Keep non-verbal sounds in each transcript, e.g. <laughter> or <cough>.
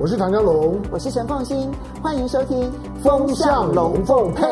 我是唐家龙，我是陈凤新，欢迎收听《风向龙凤配》。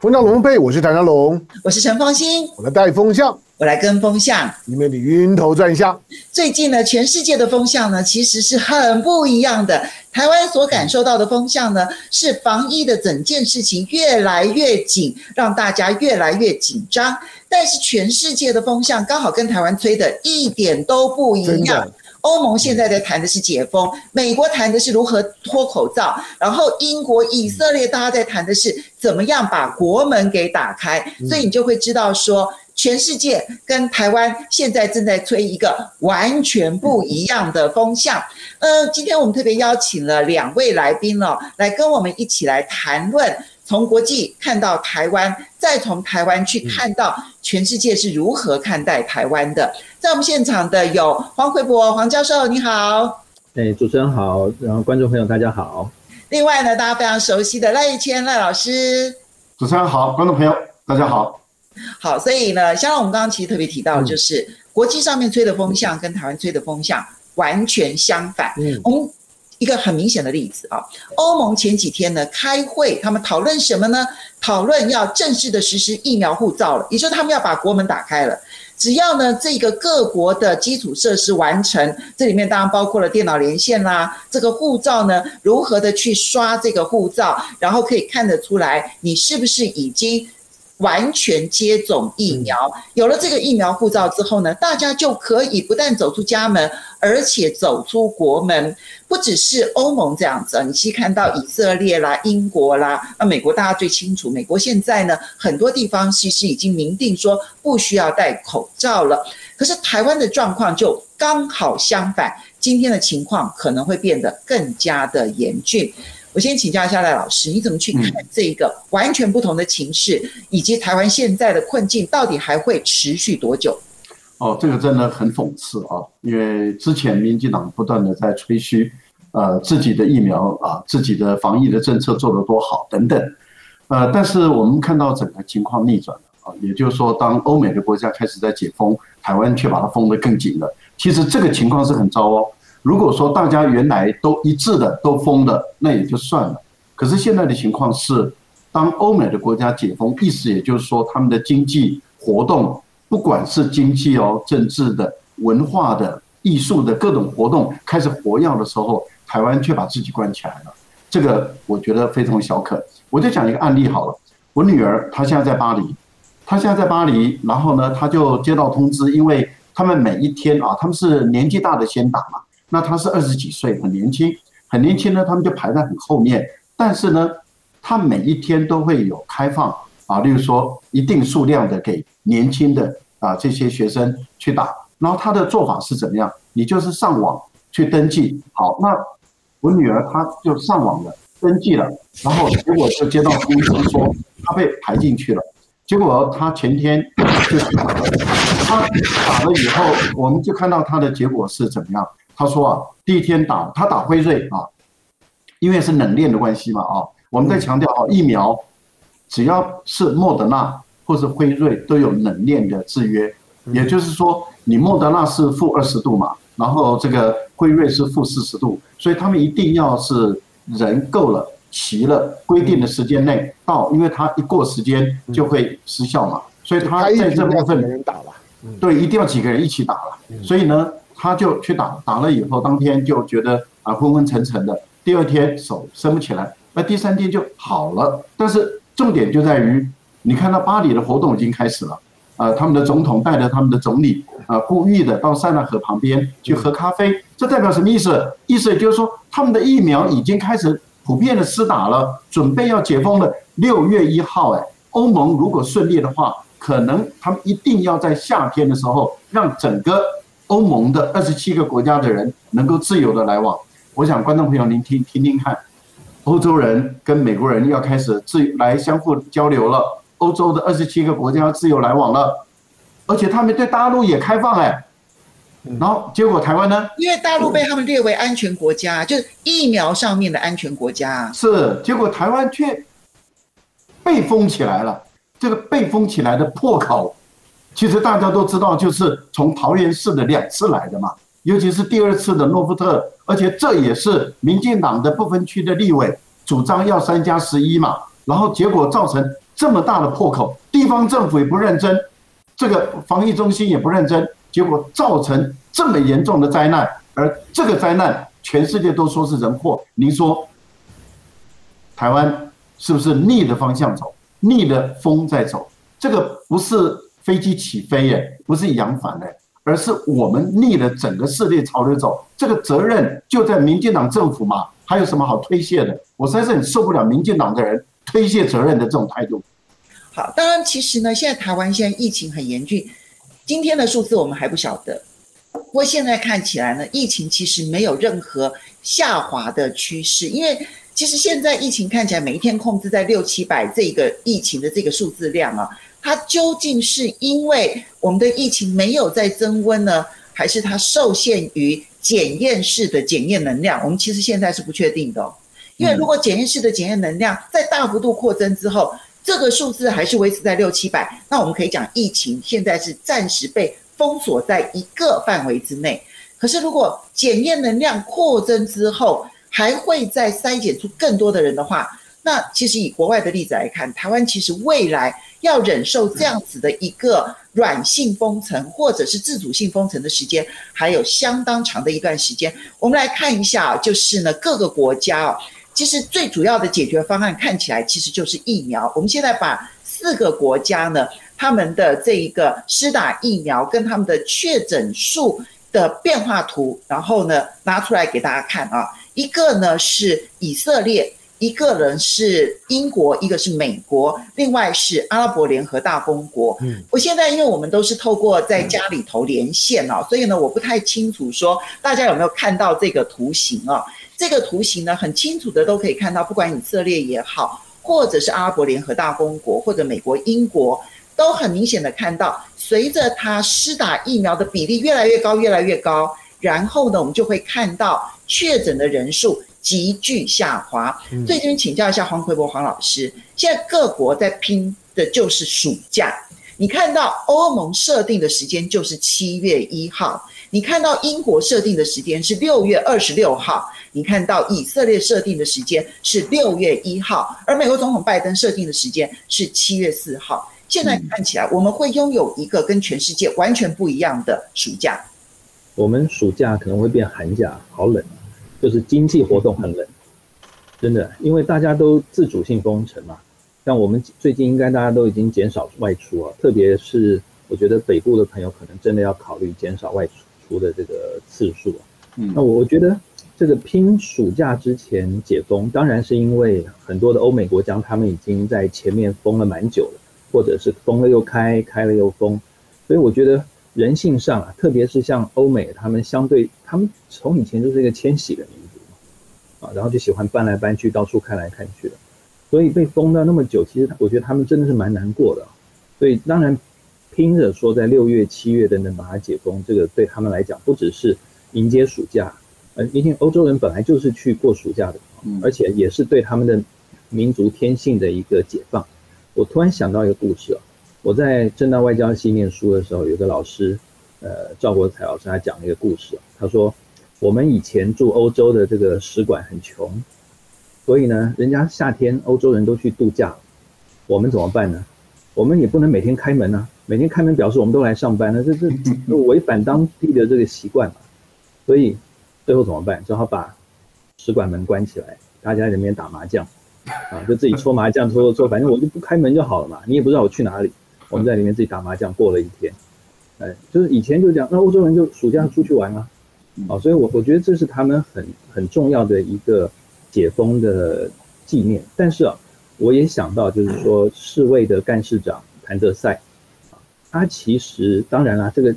风向龙凤配，我是唐家龙，我是陈凤新，我来带风向，我来跟风向，因为你晕头转向。最近呢，全世界的风向呢，其实是很不一样的。台湾所感受到的风向呢，是防疫的整件事情越来越紧，让大家越来越紧张。但是全世界的风向刚好跟台湾吹的一点都不一样。欧盟现在在谈的是解封，美国谈的是如何脱口罩，然后英国、以色列大家在谈的是怎么样把国门给打开，所以你就会知道说，全世界跟台湾现在正在吹一个完全不一样的风向。呃，今天我们特别邀请了两位来宾哦，来跟我们一起来谈论。从国际看到台湾，再从台湾去看到全世界是如何看待台湾的。在我们现场的有黄奎博黄教授，你好。哎，主持人好，然后观众朋友大家好。另外呢，大家非常熟悉的赖一谦赖老师。主持人好，观众朋友大家好。好，所以呢，像我们刚刚其实特别提到，就是、嗯、国际上面吹的风向跟台湾吹的风向完全相反。嗯，我们。一个很明显的例子啊，欧盟前几天呢开会，他们讨论什么呢？讨论要正式的实施疫苗护照了，也就是他们要把国门打开了。只要呢这个各国的基础设施完成，这里面当然包括了电脑连线啦，这个护照呢如何的去刷这个护照，然后可以看得出来你是不是已经。完全接种疫苗，有了这个疫苗护照之后呢，大家就可以不但走出家门，而且走出国门。不只是欧盟这样子，你去看到以色列啦、英国啦，那美国大家最清楚。美国现在呢，很多地方其实已经明定说不需要戴口罩了。可是台湾的状况就刚好相反，今天的情况可能会变得更加的严峻。我先请教一下赖老师，你怎么去看这一个完全不同的情势，以及台湾现在的困境到底还会持续多久？哦，这个真的很讽刺啊！因为之前民进党不断的在吹嘘，呃，自己的疫苗啊，自己的防疫的政策做得多好等等，呃，但是我们看到整个情况逆转了啊，也就是说，当欧美的国家开始在解封，台湾却把它封得更紧了。其实这个情况是很糟哦。如果说大家原来都一致的都封了，那也就算了。可是现在的情况是，当欧美的国家解封，意思也就是说他们的经济活动，不管是经济哦、政治的、文化的、艺术的各种活动开始活跃的时候，台湾却把自己关起来了。这个我觉得非常小可。我就讲一个案例好了，我女儿她现在在巴黎，她现在在巴黎，然后呢，她就接到通知，因为他们每一天啊，他们是年纪大的先打嘛。那她是二十几岁，很年轻，很年轻呢，他们就排在很后面。但是呢，他每一天都会有开放啊，例如说一定数量的给年轻的啊这些学生去打。然后他的做法是怎么样？你就是上网去登记。好，那我女儿她就上网了，登记了，然后结果就接到通知说她被排进去了。结果她前天就打了，她打了以后，我们就看到她的结果是怎么样。他说啊，第一天打他打辉瑞啊，因为是冷链的关系嘛啊，我们在强调啊，疫苗只要是莫德纳或是辉瑞都有冷链的制约，也就是说，你莫德纳是负二十度嘛，然后这个辉瑞是负四十度，所以他们一定要是人够了齐了规定的时间内到，因为他一过时间就会失效嘛，所以他在这部分人打了，对，一定要几个人一起打了，所以呢。他就去打，打了以后当天就觉得啊昏昏沉沉的，第二天手伸不起来，那第三天就好了。但是重点就在于，你看到巴黎的活动已经开始了，啊，他们的总统带着他们的总理啊，故意的到塞纳河旁边去喝咖啡，这代表什么意思？意思就是说，他们的疫苗已经开始普遍的施打了，准备要解封了。六月一号，哎，欧盟如果顺利的话，可能他们一定要在夏天的时候让整个。欧盟的二十七个国家的人能够自由的来往，我想观众朋友您听听听看，欧洲人跟美国人要开始自来相互交流了，欧洲的二十七个国家自由来往了，而且他们对大陆也开放哎，然后结果台湾呢？因为大陆被他们列为安全国家，就是疫苗上面的安全国家。是，结果台湾却被封起来了，这个被封起来的破口。其实大家都知道，就是从桃园市的两次来的嘛。尤其是第二次的诺富特，而且这也是民进党的不分区的立委主张要三加十一嘛，然后结果造成这么大的破口，地方政府也不认真，这个防疫中心也不认真，结果造成这么严重的灾难，而这个灾难全世界都说是人祸，您说台湾是不是逆的方向走，逆的风在走？这个不是飞机起飞耶，不是扬帆的，而是我们逆了整个世界潮流走。这个责任就在民进党政府嘛，还有什么好推卸的？我实在是很受不了民进党的人推卸责任的这种态度。好，当然其实呢，现在台湾现在疫情很严峻，今天的数字我们还不晓得。不过现在看起来呢，疫情其实没有任何下滑的趋势，因为其实现在疫情看起来每一天控制在六七百这个疫情的这个数字量啊。它究竟是因为我们的疫情没有在增温呢，还是它受限于检验室的检验能量？我们其实现在是不确定的。因为如果检验室的检验能量在大幅度扩增之后，这个数字还是维持在六七百，那我们可以讲疫情现在是暂时被封锁在一个范围之内。可是如果检验能量扩增之后，还会再筛检出更多的人的话，那其实以国外的例子来看，台湾其实未来要忍受这样子的一个软性封城或者是自主性封城的时间，还有相当长的一段时间。我们来看一下，就是呢各个国家哦，其实最主要的解决方案看起来其实就是疫苗。我们现在把四个国家呢他们的这一个施打疫苗跟他们的确诊数的变化图，然后呢拿出来给大家看啊，一个呢是以色列。一个人是英国，一个是美国，另外是阿拉伯联合大公国。嗯，我现在因为我们都是透过在家里头连线哦，所以呢，我不太清楚说大家有没有看到这个图形哦。这个图形呢，很清楚的都可以看到，不管以色列也好，或者是阿拉伯联合大公国，或者美国、英国，都很明显的看到，随着他施打疫苗的比例越来越高，越来越高，然后呢，我们就会看到确诊的人数。急剧下滑，所以这边请教一下黄奎博黄老师，现在各国在拼的就是暑假。你看到欧盟设定的时间就是七月一号，你看到英国设定的时间是六月二十六号，你看到以色列设定的时间是六月一号，而美国总统拜登设定的时间是七月四号。现在看起来，我们会拥有一个跟全世界完全不一样的暑假。我们暑假可能会变寒假，好冷。就是经济活动很冷，真的，因为大家都自主性封城嘛。像我们最近应该大家都已经减少外出啊，特别是我觉得北部的朋友可能真的要考虑减少外出的这个次数啊。嗯，那我觉得这个拼暑假之前解封，当然是因为很多的欧美国家他们已经在前面封了蛮久了，或者是封了又开，开了又封，所以我觉得。人性上啊，特别是像欧美，他们相对，他们从以前就是一个迁徙的民族嘛，啊，然后就喜欢搬来搬去，到处看来看去的，所以被封了那么久，其实我觉得他们真的是蛮难过的。所以当然拼着说在六月、七月等等把它解封，这个对他们来讲不只是迎接暑假，呃，毕竟欧洲人本来就是去过暑假的，而且也是对他们的民族天性的一个解放。我突然想到一个故事啊。我在正大外交系念书的时候，有个老师，呃，赵国才老师，他讲了一个故事。他说，我们以前住欧洲的这个使馆很穷，所以呢，人家夏天欧洲人都去度假，我们怎么办呢？我们也不能每天开门啊，每天开门表示我们都来上班，那这这违反当地的这个习惯嘛。所以最后怎么办？只好把使馆门关起来，大家在里面打麻将，啊，就自己搓麻将，搓搓搓，反正我就不开门就好了嘛，你也不知道我去哪里。我们在里面自己打麻将过了一天，哎，就是以前就这样，那欧洲人就暑假出去玩啊，啊，所以我我觉得这是他们很很重要的一个解封的纪念。但是啊，我也想到，就是说世卫的干事长谭德赛，啊，他其实当然啦，这个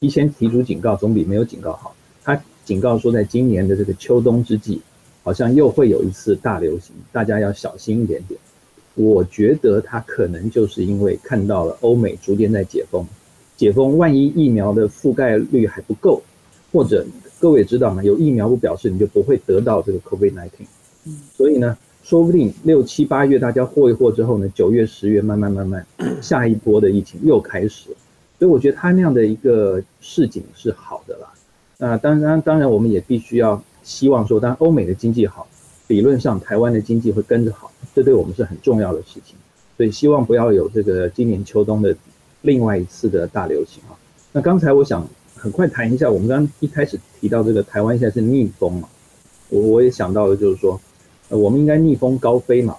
提前提出警告总比没有警告好。他警告说，在今年的这个秋冬之际，好像又会有一次大流行，大家要小心一点点。我觉得他可能就是因为看到了欧美逐渐在解封，解封万一疫苗的覆盖率还不够，或者各位也知道嘛？有疫苗不表示你就不会得到这个 COVID-19。所以呢，说不定六七八月大家霍一霍之后呢，九月十月慢慢慢慢 <clears throat> 下一波的疫情又开始了。所以我觉得他那样的一个市景是好的啦。那当然，当然我们也必须要希望说，当欧美的经济好，理论上台湾的经济会跟着好，这对我们是很重要的事情。所以希望不要有这个今年秋冬的另外一次的大流行啊。那刚才我想很快谈一下，我们刚刚一开始提到这个台湾现在是逆风嘛，我我也想到了，就是说，呃，我们应该逆风高飞嘛。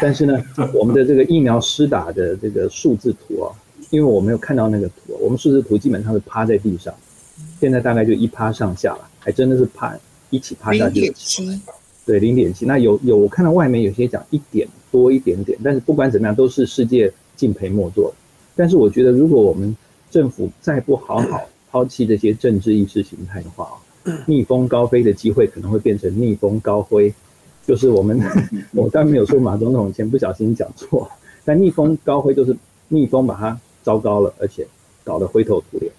但是呢，<laughs> 我们的这个疫苗施打的这个数字图啊，因为我没有看到那个图，我们数字图基本上是趴在地上，现在大概就一趴上下了，还真的是趴一起趴下去。零点七，对，零点七。那有有，我看到外面有些讲一点多一点点，但是不管怎么样，都是世界敬陪末座。但是我觉得，如果我们政府再不好好抛弃这些政治意识形态的话啊，<laughs> 逆风高飞的机会可能会变成逆风高挥。就是我们，<laughs> 我刚没有说马总统以前不小心讲错，但逆风高挥就是逆风把它糟糕了，而且搞得灰头土脸。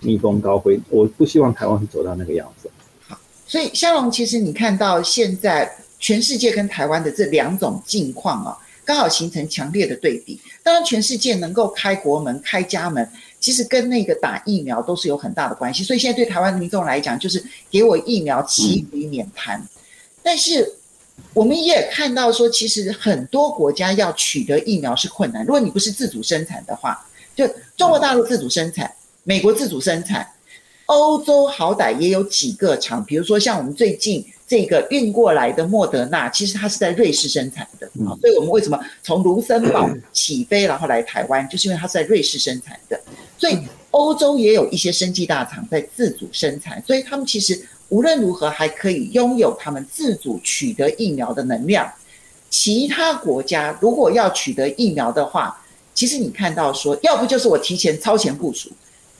逆风高挥，我不希望台湾会走到那个样子。好，所以香龙，其实你看到现在全世界跟台湾的这两种境况啊，刚好形成强烈的对比。当然，全世界能够开国门、开家门，其实跟那个打疫苗都是有很大的关系。所以现在对台湾民众来讲，就是给我疫苗，其余免谈。但是。我们也看到说，其实很多国家要取得疫苗是困难。如果你不是自主生产的话，就中国大陆自主生产，美国自主生产，欧洲好歹也有几个厂，比如说像我们最近这个运过来的莫德纳，其实它是在瑞士生产的啊。所以我们为什么从卢森堡起飞，然后来台湾，就是因为它是在瑞士生产的。所以欧洲也有一些生技大厂在自主生产，所以他们其实。无论如何，还可以拥有他们自主取得疫苗的能量。其他国家如果要取得疫苗的话，其实你看到说，要不就是我提前超前部署，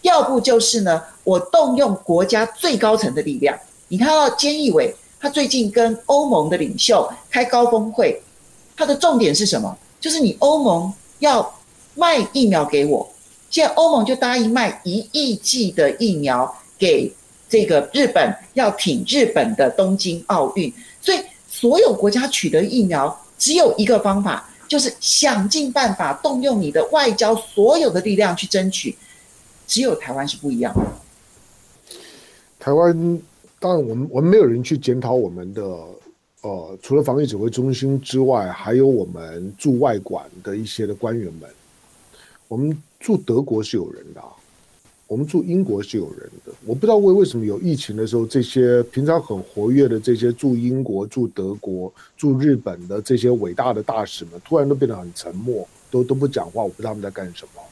要不就是呢，我动用国家最高层的力量。你看到菅义伟，他最近跟欧盟的领袖开高峰会，他的重点是什么？就是你欧盟要卖疫苗给我，现在欧盟就答应卖一亿剂的疫苗给。这个日本要挺日本的东京奥运，所以所有国家取得疫苗只有一个方法，就是想尽办法动用你的外交所有的力量去争取。只有台湾是不一样的。台湾当然，我们我们没有人去检讨我们的呃，除了防疫指挥中心之外，还有我们驻外馆的一些的官员们。我们驻德国是有人的啊。我们住英国是有人的，我不知道为为什么有疫情的时候，这些平常很活跃的这些驻英国、驻德国、驻日本的这些伟大的大使们，突然都变得很沉默，都都不讲话。我不知道他们在干什么。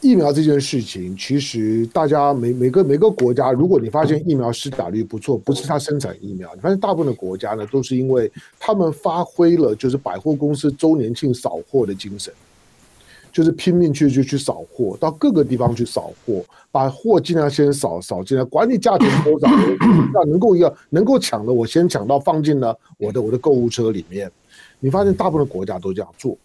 疫苗这件事情，其实大家每每个每个国家，如果你发现疫苗施打率不错，不是他生产疫苗，你发现大部分的国家呢，都是因为他们发挥了就是百货公司周年庆扫货的精神。就是拼命去去去扫货，到各个地方去扫货，把货尽量先扫扫进来，管你价钱多少，<coughs> 那能够要能够抢的，我先抢到放进了我的我的购物车里面。你发现大部分国家都这样做。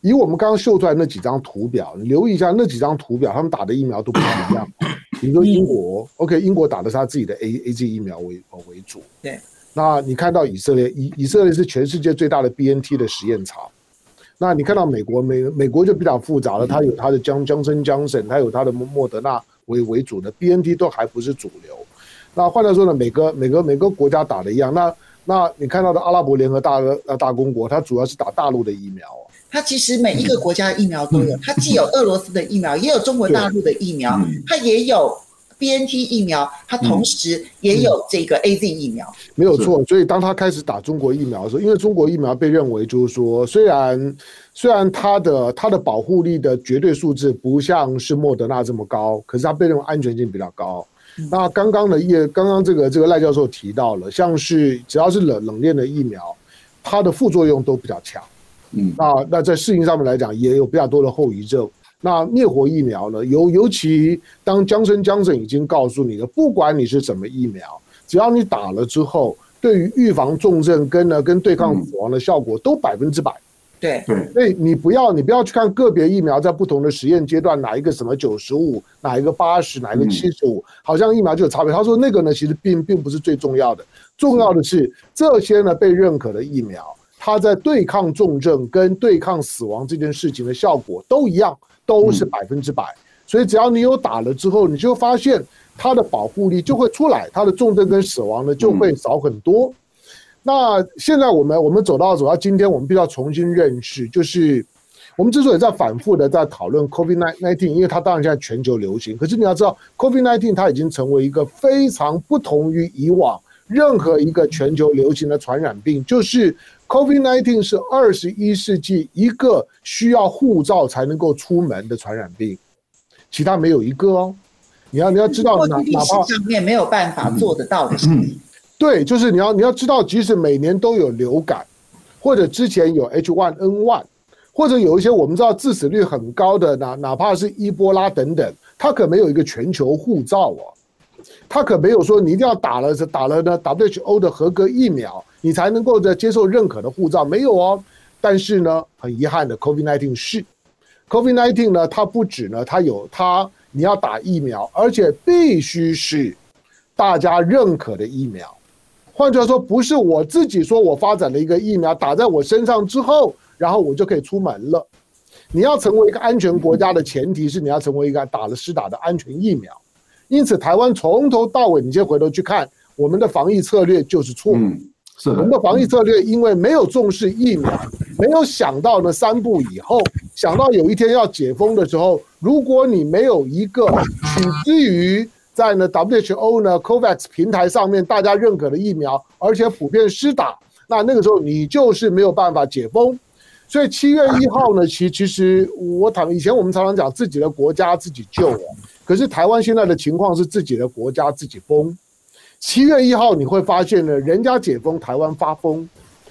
以我们刚刚秀出来那几张图表，你留意一下那几张图表，他们打的疫苗都不一样。<coughs> 比如说英国，OK，英国打的是他自己的 A A G 疫苗为为主。对。那你看到以色列，以以色列是全世界最大的 B N T 的实验场。那你看到美国美美国就比较复杂了，它有它的江江森江省，它有它的莫德纳为为主的 BNT 都还不是主流。那换来说呢，每个每个每个国家打的一样。那那你看到的阿拉伯联合大呃大公国，它主要是打大陆的疫苗。它其实每一个国家的疫苗都有，它既有俄罗斯的疫苗，也有中国大陆的疫苗，它也有。BNT 疫苗，它同时也有这个 AZ 疫苗，嗯嗯、没有错。所以当他开始打中国疫苗的时候，因为中国疫苗被认为就是说，虽然虽然它的它的保护力的绝对数字不像是莫德纳这么高，可是它被认为安全性比较高。嗯、那刚刚的叶刚刚这个这个赖教授提到了，像是只要是冷冷链的疫苗，它的副作用都比较强。嗯，那那在适应上面来讲，也有比较多的后遗症。那灭活疫苗呢？尤尤其当江生江省已经告诉你了，不管你是什么疫苗，只要你打了之后，对于预防重症跟呢跟对抗死亡的效果都百分之百。对对，所以你不要你不要去看个别疫苗在不同的实验阶段哪一个什么九十五，哪一个八十，哪一个七十五，好像疫苗就有差别。他说那个呢，其实并并不是最重要的，重要的是这些呢被认可的疫苗，它在对抗重症跟对抗死亡这件事情的效果都一样。都是百分之百，所以只要你有打了之后，你就发现它的保护力就会出来，它的重症跟死亡呢就会少很多。嗯、那现在我们我们走到走到今天，我们必须要重新认识，就是我们之所以在反复的在讨论 COVID-19，因为它当然现在全球流行，可是你要知道 COVID-19 它已经成为一个非常不同于以往任何一个全球流行的传染病，就是 COVID-19 是二十一世纪一个需要护照才能够出门的传染病，其他没有一个哦。你要你要知道，哪哪怕上面没有办法做得到的事情，嗯，对，就是你要你要知道，即使每年都有流感，或者之前有 H1N1，或者有一些我们知道致死率很高的，哪哪怕是伊波拉等等，它可没有一个全球护照哦，他可没有说你一定要打了打了呢 WHO 的合格疫苗，你才能够在接受认可的护照，没有哦。但是呢，很遗憾的，COVID-19 是 COVID-19 呢，它不止呢，它有它。你要打疫苗，而且必须是大家认可的疫苗。换句话说，不是我自己说我发展了一个疫苗打在我身上之后，然后我就可以出门了。你要成为一个安全国家的前提是你要成为一个打了施打的安全疫苗。因此，台湾从头到尾，你先回头去看我们的防疫策略就是错误。是的，我们的防疫策略因为没有重视疫苗，没有想到呢三步以后，想到有一天要解封的时候，如果你没有一个取之于在呢 WHO 呢 COVAX 平台上面大家认可的疫苗，而且普遍施打，那那个时候你就是没有办法解封。所以七月一号呢，其其实我谈以前我们常常讲自己的国家自己救，可是台湾现在的情况是自己的国家自己封。七月一号你会发现呢，人家解封，台湾发疯，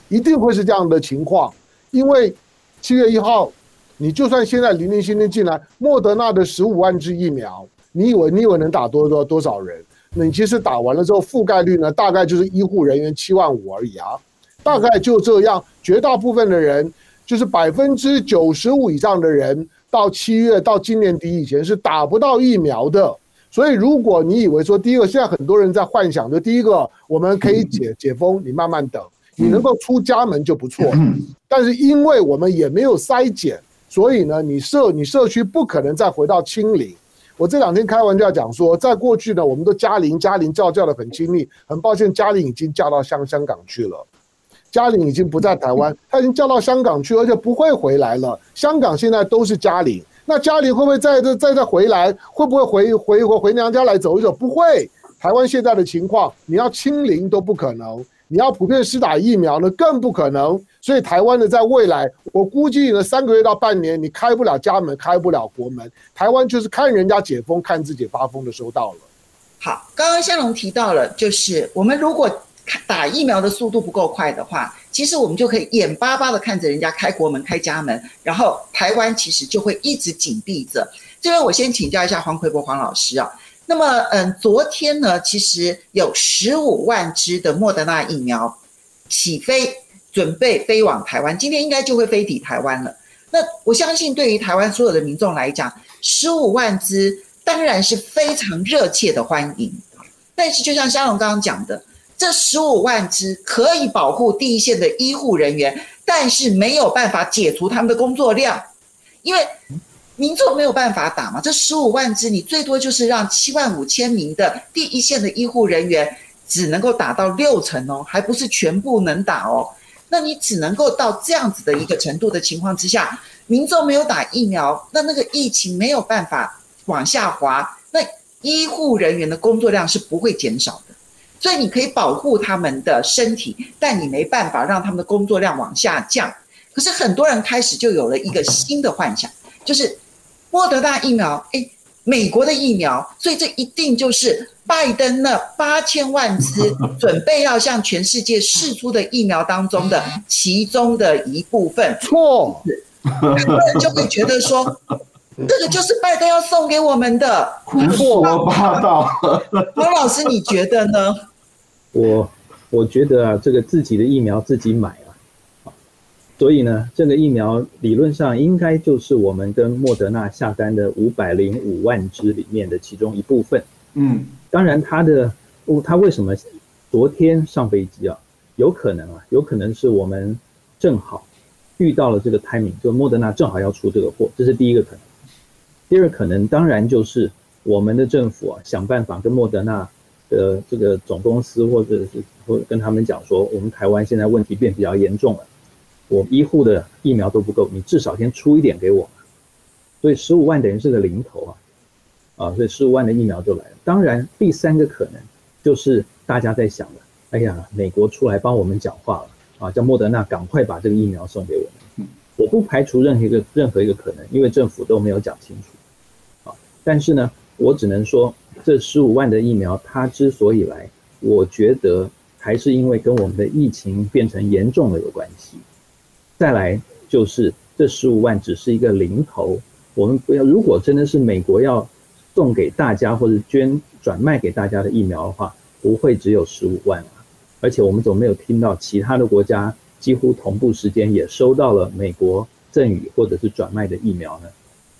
一定会是这样的情况。因为七月一号，你就算现在零零星星进来，莫德纳的十五万支疫苗，你以为你以为能打多多多少人？那你其实打完了之后，覆盖率呢，大概就是医护人员七万五而已啊，大概就这样。绝大部分的人，就是百分之九十五以上的人，到七月到今年底以前是打不到疫苗的。所以，如果你以为说，第一个，现在很多人在幻想，就第一个，我们可以解解封，你慢慢等，你能够出家门就不错。<clears throat> 但是，因为我们也没有筛检，所以呢，你社你社区不可能再回到清零。我这两天开玩笑讲说，在过去呢，我们都嘉玲嘉玲叫叫的很亲密，很抱歉，嘉玲已经嫁到香香港去了，嘉玲已经不在台湾，<laughs> 她已经叫到香港去，而且不会回来了。香港现在都是嘉玲。那嘉玲会不会再再再再回来？会不会回回回回娘家来走一走？不会。台湾现在的情况，你要清零都不可能，你要普遍施打疫苗呢更不可能。所以台湾呢，在未来，我估计呢，三个月到半年，你开不了家门，开不了国门。台湾就是看人家解封，看自己发疯的时候到了。好，刚刚香龙提到了，就是我们如果。打疫苗的速度不够快的话，其实我们就可以眼巴巴的看着人家开国门、开家门，然后台湾其实就会一直紧闭着。这边我先请教一下黄奎博黄老师啊。那么，嗯，昨天呢，其实有十五万支的莫德纳疫苗起飞，准备飞往台湾，今天应该就会飞抵台湾了。那我相信，对于台湾所有的民众来讲，十五万支当然是非常热切的欢迎。但是，就像香龙刚刚讲的。这十五万支可以保护第一线的医护人员，但是没有办法解除他们的工作量，因为民众没有办法打嘛。这十五万支，你最多就是让七万五千名的第一线的医护人员只能够打到六成哦，还不是全部能打哦。那你只能够到这样子的一个程度的情况之下，民众没有打疫苗，那那个疫情没有办法往下滑，那医护人员的工作量是不会减少的。所以你可以保护他们的身体，但你没办法让他们的工作量往下降。可是很多人开始就有了一个新的幻想，就是莫德纳疫苗，诶，美国的疫苗，所以这一定就是拜登那八千万支准备要向全世界释出的疫苗当中的其中的一部分。错，很多人就会觉得说，这个就是拜登要送给我们的。胡说八道。黄老师，你觉得呢？我我觉得啊，这个自己的疫苗自己买啊，所以呢，这个疫苗理论上应该就是我们跟莫德纳下单的五百零五万支里面的其中一部分。嗯，当然它的，它为什么昨天上飞机啊？有可能啊，有可能是我们正好遇到了这个 timing，就莫德纳正好要出这个货，这是第一个可能。第二个可能当然就是我们的政府啊想办法跟莫德纳的这个总公司或者是或跟他们讲说，我们台湾现在问题变比较严重了，我们医护的疫苗都不够，你至少先出一点给我。所以十五万等于是个零头啊，啊，所以十五万的疫苗就来了。当然，第三个可能就是大家在想的，哎呀，美国出来帮我们讲话了啊，叫莫德纳赶快把这个疫苗送给我们。我不排除任何一个任何一个可能，因为政府都没有讲清楚，啊，但是呢，我只能说，这十五万的疫苗它之所以来，我觉得还是因为跟我们的疫情变成严重了有关系。再来就是这十五万只是一个零头，我们不要，如果真的是美国要送给大家或者捐转卖给大家的疫苗的话，不会只有十五万啊，而且我们总没有听到其他的国家。几乎同步时间也收到了美国赠予或者是转卖的疫苗呢，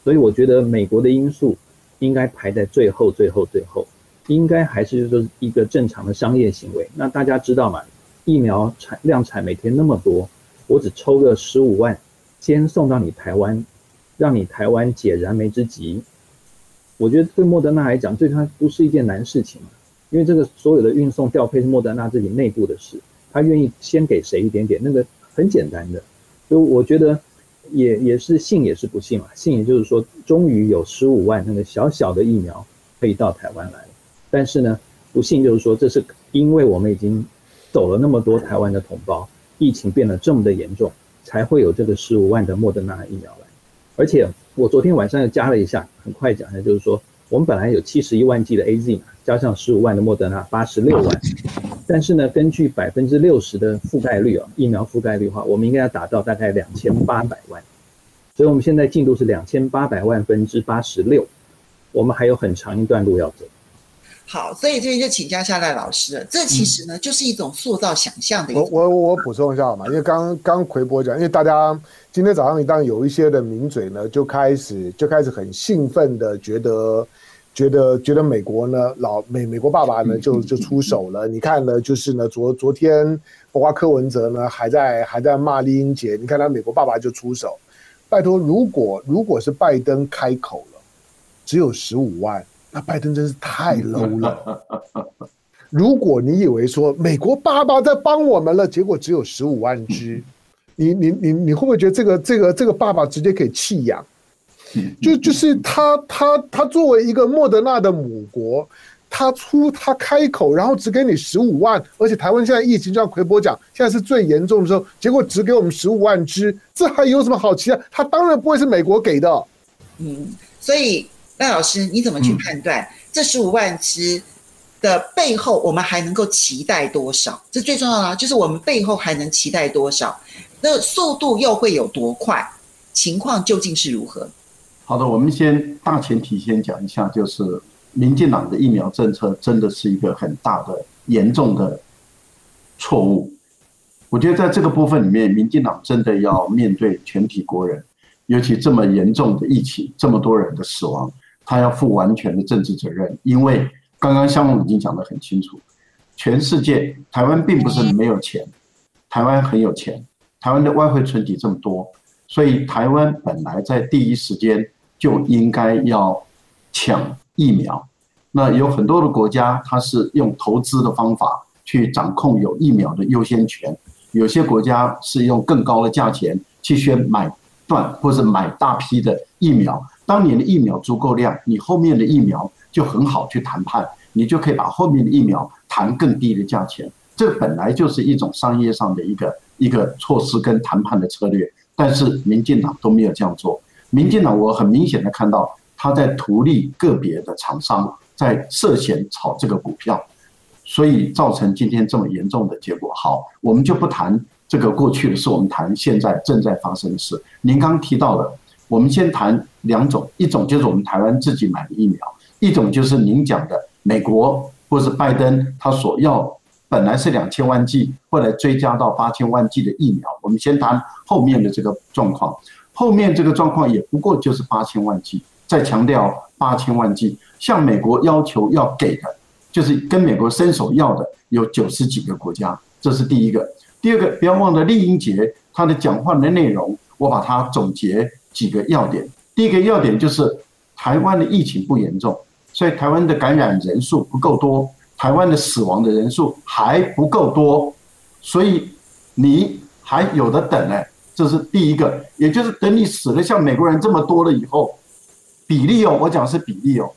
所以我觉得美国的因素应该排在最后、最后、最后，应该还是就是一个正常的商业行为。那大家知道嘛，疫苗产量产每天那么多，我只抽个十五万，先送到你台湾，让你台湾解燃眉之急。我觉得对莫德纳来讲，对他不是一件难事情，因为这个所有的运送调配是莫德纳自己内部的事。他愿意先给谁一点点，那个很简单的，所以我觉得也也是幸也是不幸啊。幸也就是说，终于有十五万那个小小的疫苗可以到台湾来了，但是呢，不幸就是说，这是因为我们已经走了那么多台湾的同胞，疫情变得这么的严重，才会有这个十五万的莫德纳疫苗来。而且我昨天晚上又加了一下，很快讲一下就是说，我们本来有七十一万剂的 AZ 嘛，加上十五万的莫德纳，八十六万。但是呢，根据百分之六十的覆盖率啊，疫苗覆盖率的话，我们应该要达到大概两千八百万，所以我们现在进度是两千八百万分之八十六，我们还有很长一段路要走。好，所以这边就请教一下赖老师了，这其实呢、嗯、就是一种塑造想象的一。我我我补充一下好吗？因为刚刚魁博讲，因为大家今天早上一旦有一些的名嘴呢，就开始就开始很兴奋的觉得。觉得觉得美国呢，老美美国爸爸呢就就出手了。你看呢，就是呢，昨昨天包括柯文哲呢还在还在骂李英杰。你看他美国爸爸就出手，拜托，如果如果是拜登开口了，只有十五万，那拜登真是太 low 了。如果你以为说美国爸爸在帮我们了，结果只有十五万支，你你你你会不会觉得这个这个这个爸爸直接可以弃养？<laughs> 就就是他他他作为一个莫德纳的母国，他出他开口，然后只给你十五万，而且台湾现在疫情，就像奎博讲，现在是最严重的时候，结果只给我们十五万支，这还有什么好期待？他当然不会是美国给的。嗯，所以赖老师你怎么去判断这十五万支的背后，我们还能够期待多少？这最重要的就是我们背后还能期待多少？那速度又会有多快？情况究竟是如何？好的，我们先大前提先讲一下，就是民进党的疫苗政策真的是一个很大的、严重的错误。我觉得在这个部分里面，民进党真的要面对全体国人，尤其这么严重的疫情，这么多人的死亡，他要负完全的政治责任。因为刚刚香龙已经讲得很清楚，全世界台湾并不是没有钱，台湾很有钱，台湾的外汇存底这么多，所以台湾本来在第一时间。就应该要抢疫苗。那有很多的国家，它是用投资的方法去掌控有疫苗的优先权；有些国家是用更高的价钱去先买断或者买大批的疫苗。当你的疫苗足够量，你后面的疫苗就很好去谈判，你就可以把后面的疫苗谈更低的价钱。这本来就是一种商业上的一个一个措施跟谈判的策略，但是民进党都没有这样做。民进党，我很明显的看到他在图利个别的厂商，在涉嫌炒这个股票，所以造成今天这么严重的结果。好，我们就不谈这个过去的事，我们谈现在正在发生的事。您刚提到的，我们先谈两种，一种就是我们台湾自己买的疫苗，一种就是您讲的美国或是拜登他所要，本来是两千万剂，后来追加到八千万剂的疫苗。我们先谈后面的这个状况。后面这个状况也不过就是八千万剂，再强调八千万剂，向美国要求要给的，就是跟美国伸手要的有九十几个国家，这是第一个。第二个，不要忘了丽英杰他的讲话的内容，我把它总结几个要点。第一个要点就是台湾的疫情不严重，所以台湾的感染人数不够多，台湾的死亡的人数还不够多，所以你还有的等呢。这是第一个，也就是等你死了像美国人这么多了以后，比例哦，我讲是比例哦，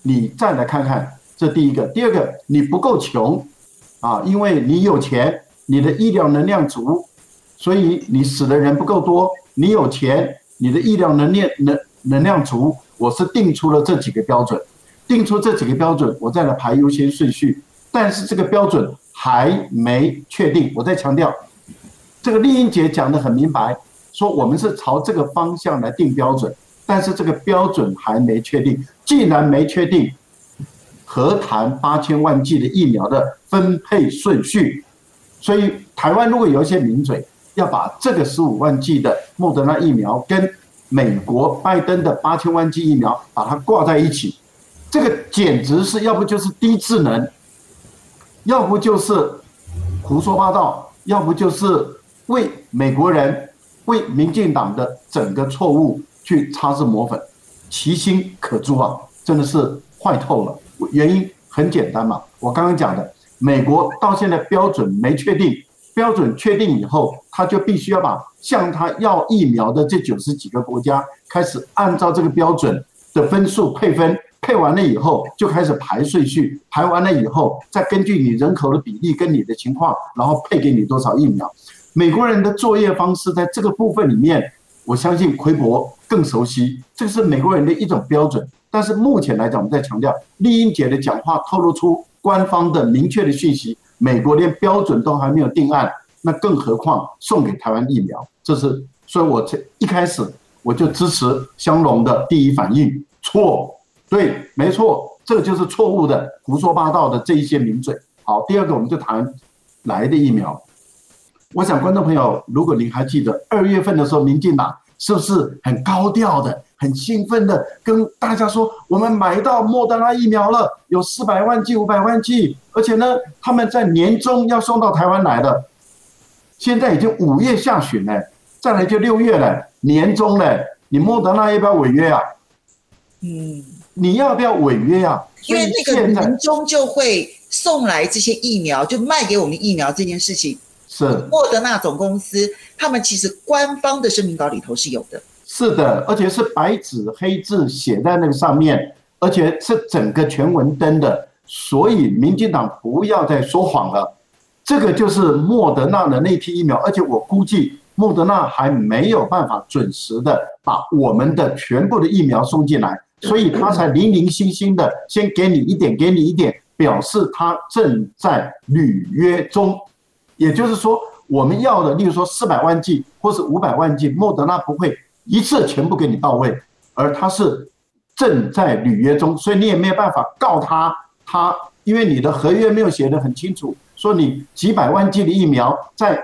你再来看看，这第一个，第二个，你不够穷啊，因为你有钱，你的医疗能量足，所以你死的人不够多。你有钱，你的医疗能量能能量足，我是定出了这几个标准，定出这几个标准，我再来排优先顺序。但是这个标准还没确定，我再强调。这个丽英姐讲得很明白，说我们是朝这个方向来定标准，但是这个标准还没确定。既然没确定，何谈八千万剂的疫苗的分配顺序？所以台湾如果有一些名嘴要把这个十五万剂的莫德纳疫苗跟美国拜登的八千万剂疫苗把它挂在一起，这个简直是要不就是低智能，要不就是胡说八道，要不就是。为美国人、为民进党的整个错误去擦脂抹粉，其心可诛啊！真的是坏透了。原因很简单嘛，我刚刚讲的，美国到现在标准没确定，标准确定以后，他就必须要把向他要疫苗的这九十几个国家开始按照这个标准的分数配分，配完了以后就开始排顺序，排完了以后再根据你人口的比例跟你的情况，然后配给你多少疫苗。美国人的作业方式在这个部分里面，我相信奎博更熟悉。这个是美国人的一种标准。但是目前来讲，我们在强调，丽英姐的讲话透露出官方的明确的讯息，美国连标准都还没有定案，那更何况送给台湾疫苗？这是，所以我这一开始我就支持香龙的第一反应，错，对，没错，这就是错误的、胡说八道的这一些名嘴。好，第二个我们就谈来的疫苗。我想，观众朋友，如果您还记得二月份的时候，民进党是不是很高调的、很兴奋的跟大家说，我们买到莫德纳疫苗了，有四百万剂、五百万剂，而且呢，他们在年中要送到台湾来了。现在已经五月下旬了，再来就六月了，年中了，你莫德纳要不要违约啊？嗯，你要不要违约啊？因为那个年中就会送来这些疫苗，就卖给我们疫苗这件事情。是莫德纳总公司，他们其实官方的声明稿里头是有的。是的，而且是白纸黑字写在那个上面，而且是整个全文登的。所以民进党不要再说谎了，这个就是莫德纳的那批疫苗，而且我估计莫德纳还没有办法准时的把我们的全部的疫苗送进来，所以他才零零星星的先给你一点，给你一点，表示他正在履约中。也就是说，我们要的，例如说四百万剂或是五百万剂，莫德纳不会一次全部给你到位，而他是正在履约中，所以你也没有办法告他。他因为你的合约没有写得很清楚，说你几百万剂的疫苗在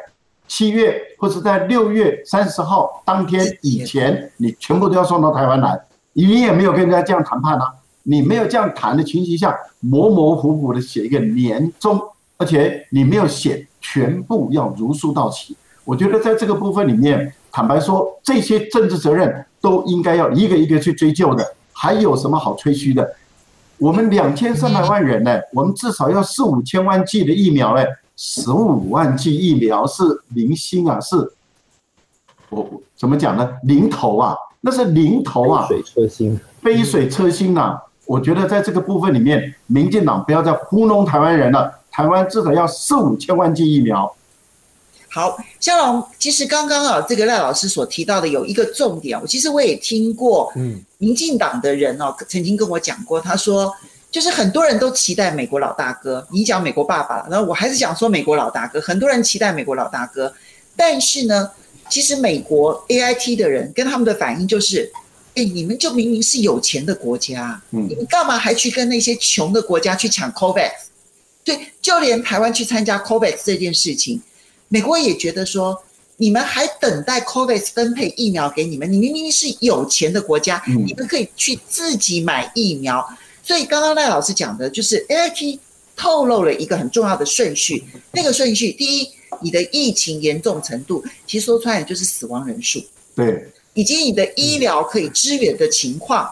七月或者在六月三十号当天以前，你全部都要送到台湾来，你也没有跟人家这样谈判啊，你没有这样谈的情形下，模模糊糊的写一个年终，而且你没有写。全部要如数到齐，我觉得在这个部分里面，坦白说，这些政治责任都应该要一个一个去追究的。还有什么好吹嘘的？我们两千三百万人呢，我们至少要四五千万剂的疫苗呢，十五万剂疫苗是零星啊，是，我怎么讲呢？零头啊，那是零头啊，杯水车薪，杯水车薪啊。我觉得在这个部分里面，民进党不要再糊弄台湾人了。台湾至少要四五千万剂疫苗。好，肖龙，其实刚刚啊，这个赖老师所提到的有一个重点，我其实我也听过，嗯，民进党的人哦，曾经跟我讲过，他说，就是很多人都期待美国老大哥，你讲美国爸爸，然后我还是想说美国老大哥，很多人期待美国老大哥，但是呢，其实美国 AIT 的人跟他们的反应就是，哎，你们就明明是有钱的国家，嗯，你们干嘛还去跟那些穷的国家去抢 COVAX？对，就连台湾去参加 COVAX 这件事情，美国也觉得说，你们还等待 COVAX 分配疫苗给你们，你明明是有钱的国家，你们可以去自己买疫苗。所以刚刚赖老师讲的就是 AIT 透露了一个很重要的顺序，那个顺序，第一，你的疫情严重程度，其实说穿了就是死亡人数，对，以及你的医疗可以支援的情况，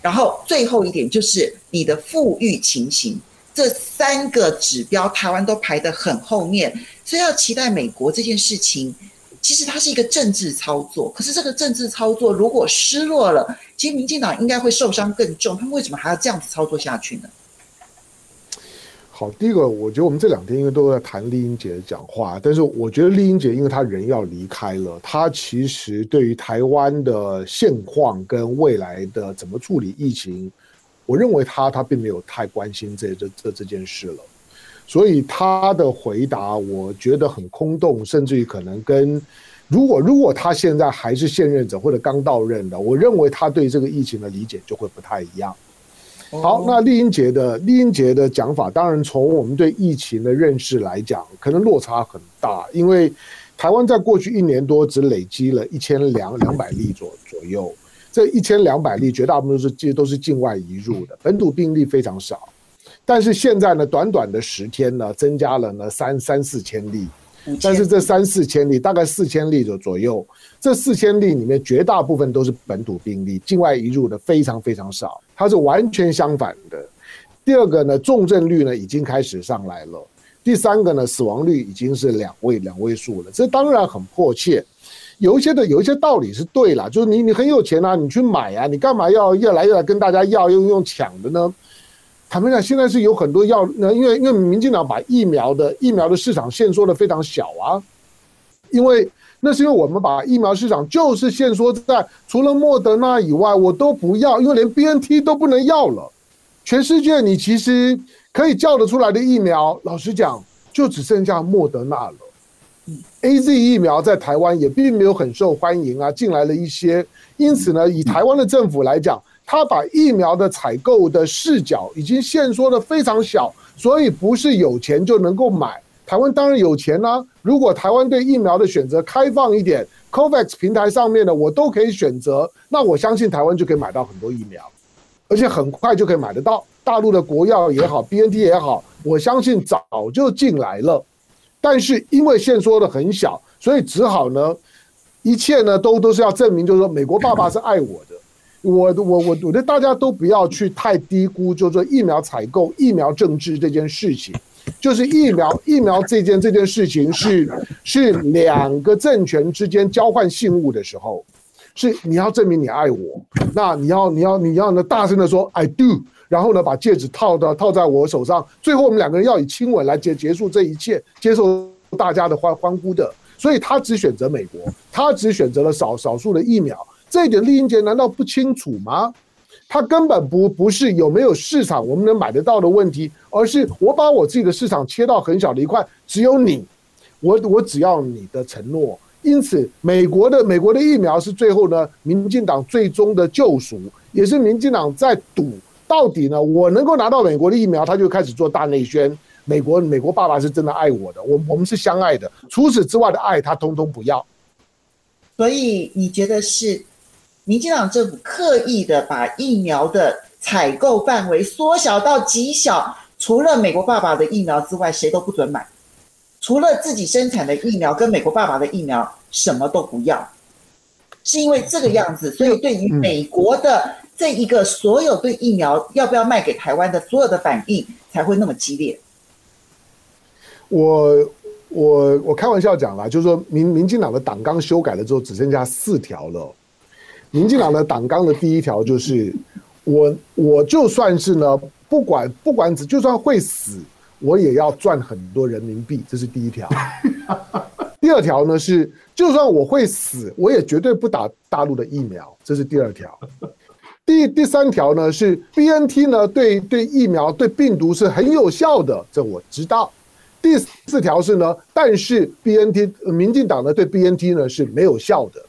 然后最后一点就是。你的富裕情形，这三个指标，台湾都排得很后面，所以要期待美国这件事情，其实它是一个政治操作。可是这个政治操作如果失落了，其实民进党应该会受伤更重。他们为什么还要这样子操作下去呢？好，第一个，我觉得我们这两天因为都在谈丽英姐的讲话，但是我觉得丽英姐因为她人要离开了，她其实对于台湾的现况跟未来的怎么处理疫情，我认为她她并没有太关心这这这这件事了，所以她的回答我觉得很空洞，甚至于可能跟如果如果她现在还是现任者或者刚到任的，我认为她对这个疫情的理解就会不太一样。好，那丽英姐的丽英姐的讲法，当然从我们对疫情的认识来讲，可能落差很大，因为台湾在过去一年多只累积了一千两两百例左左右，这一千两百例绝大部分都是这都是境外移入的，本土病例非常少，但是现在呢，短短的十天呢，增加了呢三三四千例，但是这三四千例大概四千例左左右，这四千例里面绝大部分都是本土病例，境外移入的非常非常少。它是完全相反的。第二个呢，重症率呢已经开始上来了。第三个呢，死亡率已经是两位两位数了。这当然很迫切。有一些的有一些道理是对了，就是你你很有钱啊，你去买啊，你干嘛要越来越来跟大家要用用抢的呢？坦白讲，现在是有很多要，那因为因为民进党把疫苗的疫苗的市场限缩的非常小啊，因为。那是因为我们把疫苗市场就是限缩在除了莫德纳以外，我都不要，因为连 BNT 都不能要了。全世界你其实可以叫得出来的疫苗，老实讲就只剩下莫德纳了。AZ 疫苗在台湾也并没有很受欢迎啊，进来了一些。因此呢，以台湾的政府来讲，他把疫苗的采购的视角已经限缩的非常小，所以不是有钱就能够买。台湾当然有钱啦、如果台湾对疫苗的选择开放一点，COVAX 平台上面的我都可以选择，那我相信台湾就可以买到很多疫苗，而且很快就可以买得到。大陆的国药也好，BNT 也好，我相信早就进来了。但是因为限缩的很小，所以只好呢，一切呢都都是要证明，就是说美国爸爸是爱我的。我我我我觉得大家都不要去太低估，就是说疫苗采购、疫苗政治这件事情。就是疫苗，疫苗这件这件事情是是两个政权之间交换信物的时候，是你要证明你爱我，那你要你要你要呢大声的说 I do，然后呢把戒指套到套在我手上，最后我们两个人要以亲吻来结结束这一切，接受大家的欢欢呼的，所以他只选择美国，他只选择了少少数的疫苗，这一点丽英杰难道不清楚吗？他根本不不是有没有市场我们能买得到的问题，而是我把我自己的市场切到很小的一块，只有你，我我只要你的承诺。因此，美国的美国的疫苗是最后呢，民进党最终的救赎，也是民进党在赌到底呢，我能够拿到美国的疫苗，他就开始做大内宣。美国美国爸爸是真的爱我的，我我们是相爱的，除此之外的爱他通通不要。所以你觉得是？民进党政府刻意的把疫苗的采购范围缩小到极小，除了美国爸爸的疫苗之外，谁都不准买。除了自己生产的疫苗跟美国爸爸的疫苗，什么都不要。是因为这个样子，所以对于美国的这一个所有对疫苗要不要卖给台湾的所有的反应，才会那么激烈。我我我开玩笑讲啦，就是说民民进党的党纲修改了之后，只剩下四条了。民进党的党纲的第一条就是我，我我就算是呢，不管不管就算会死，我也要赚很多人民币，这是第一条。<laughs> 第二条呢是，就算我会死，我也绝对不打大陆的疫苗，这是第二条。第第三条呢是 BNT 呢对对疫苗对病毒是很有效的，这我知道。第四条是呢，但是 BNT 民进党呢对 BNT 呢是没有效的。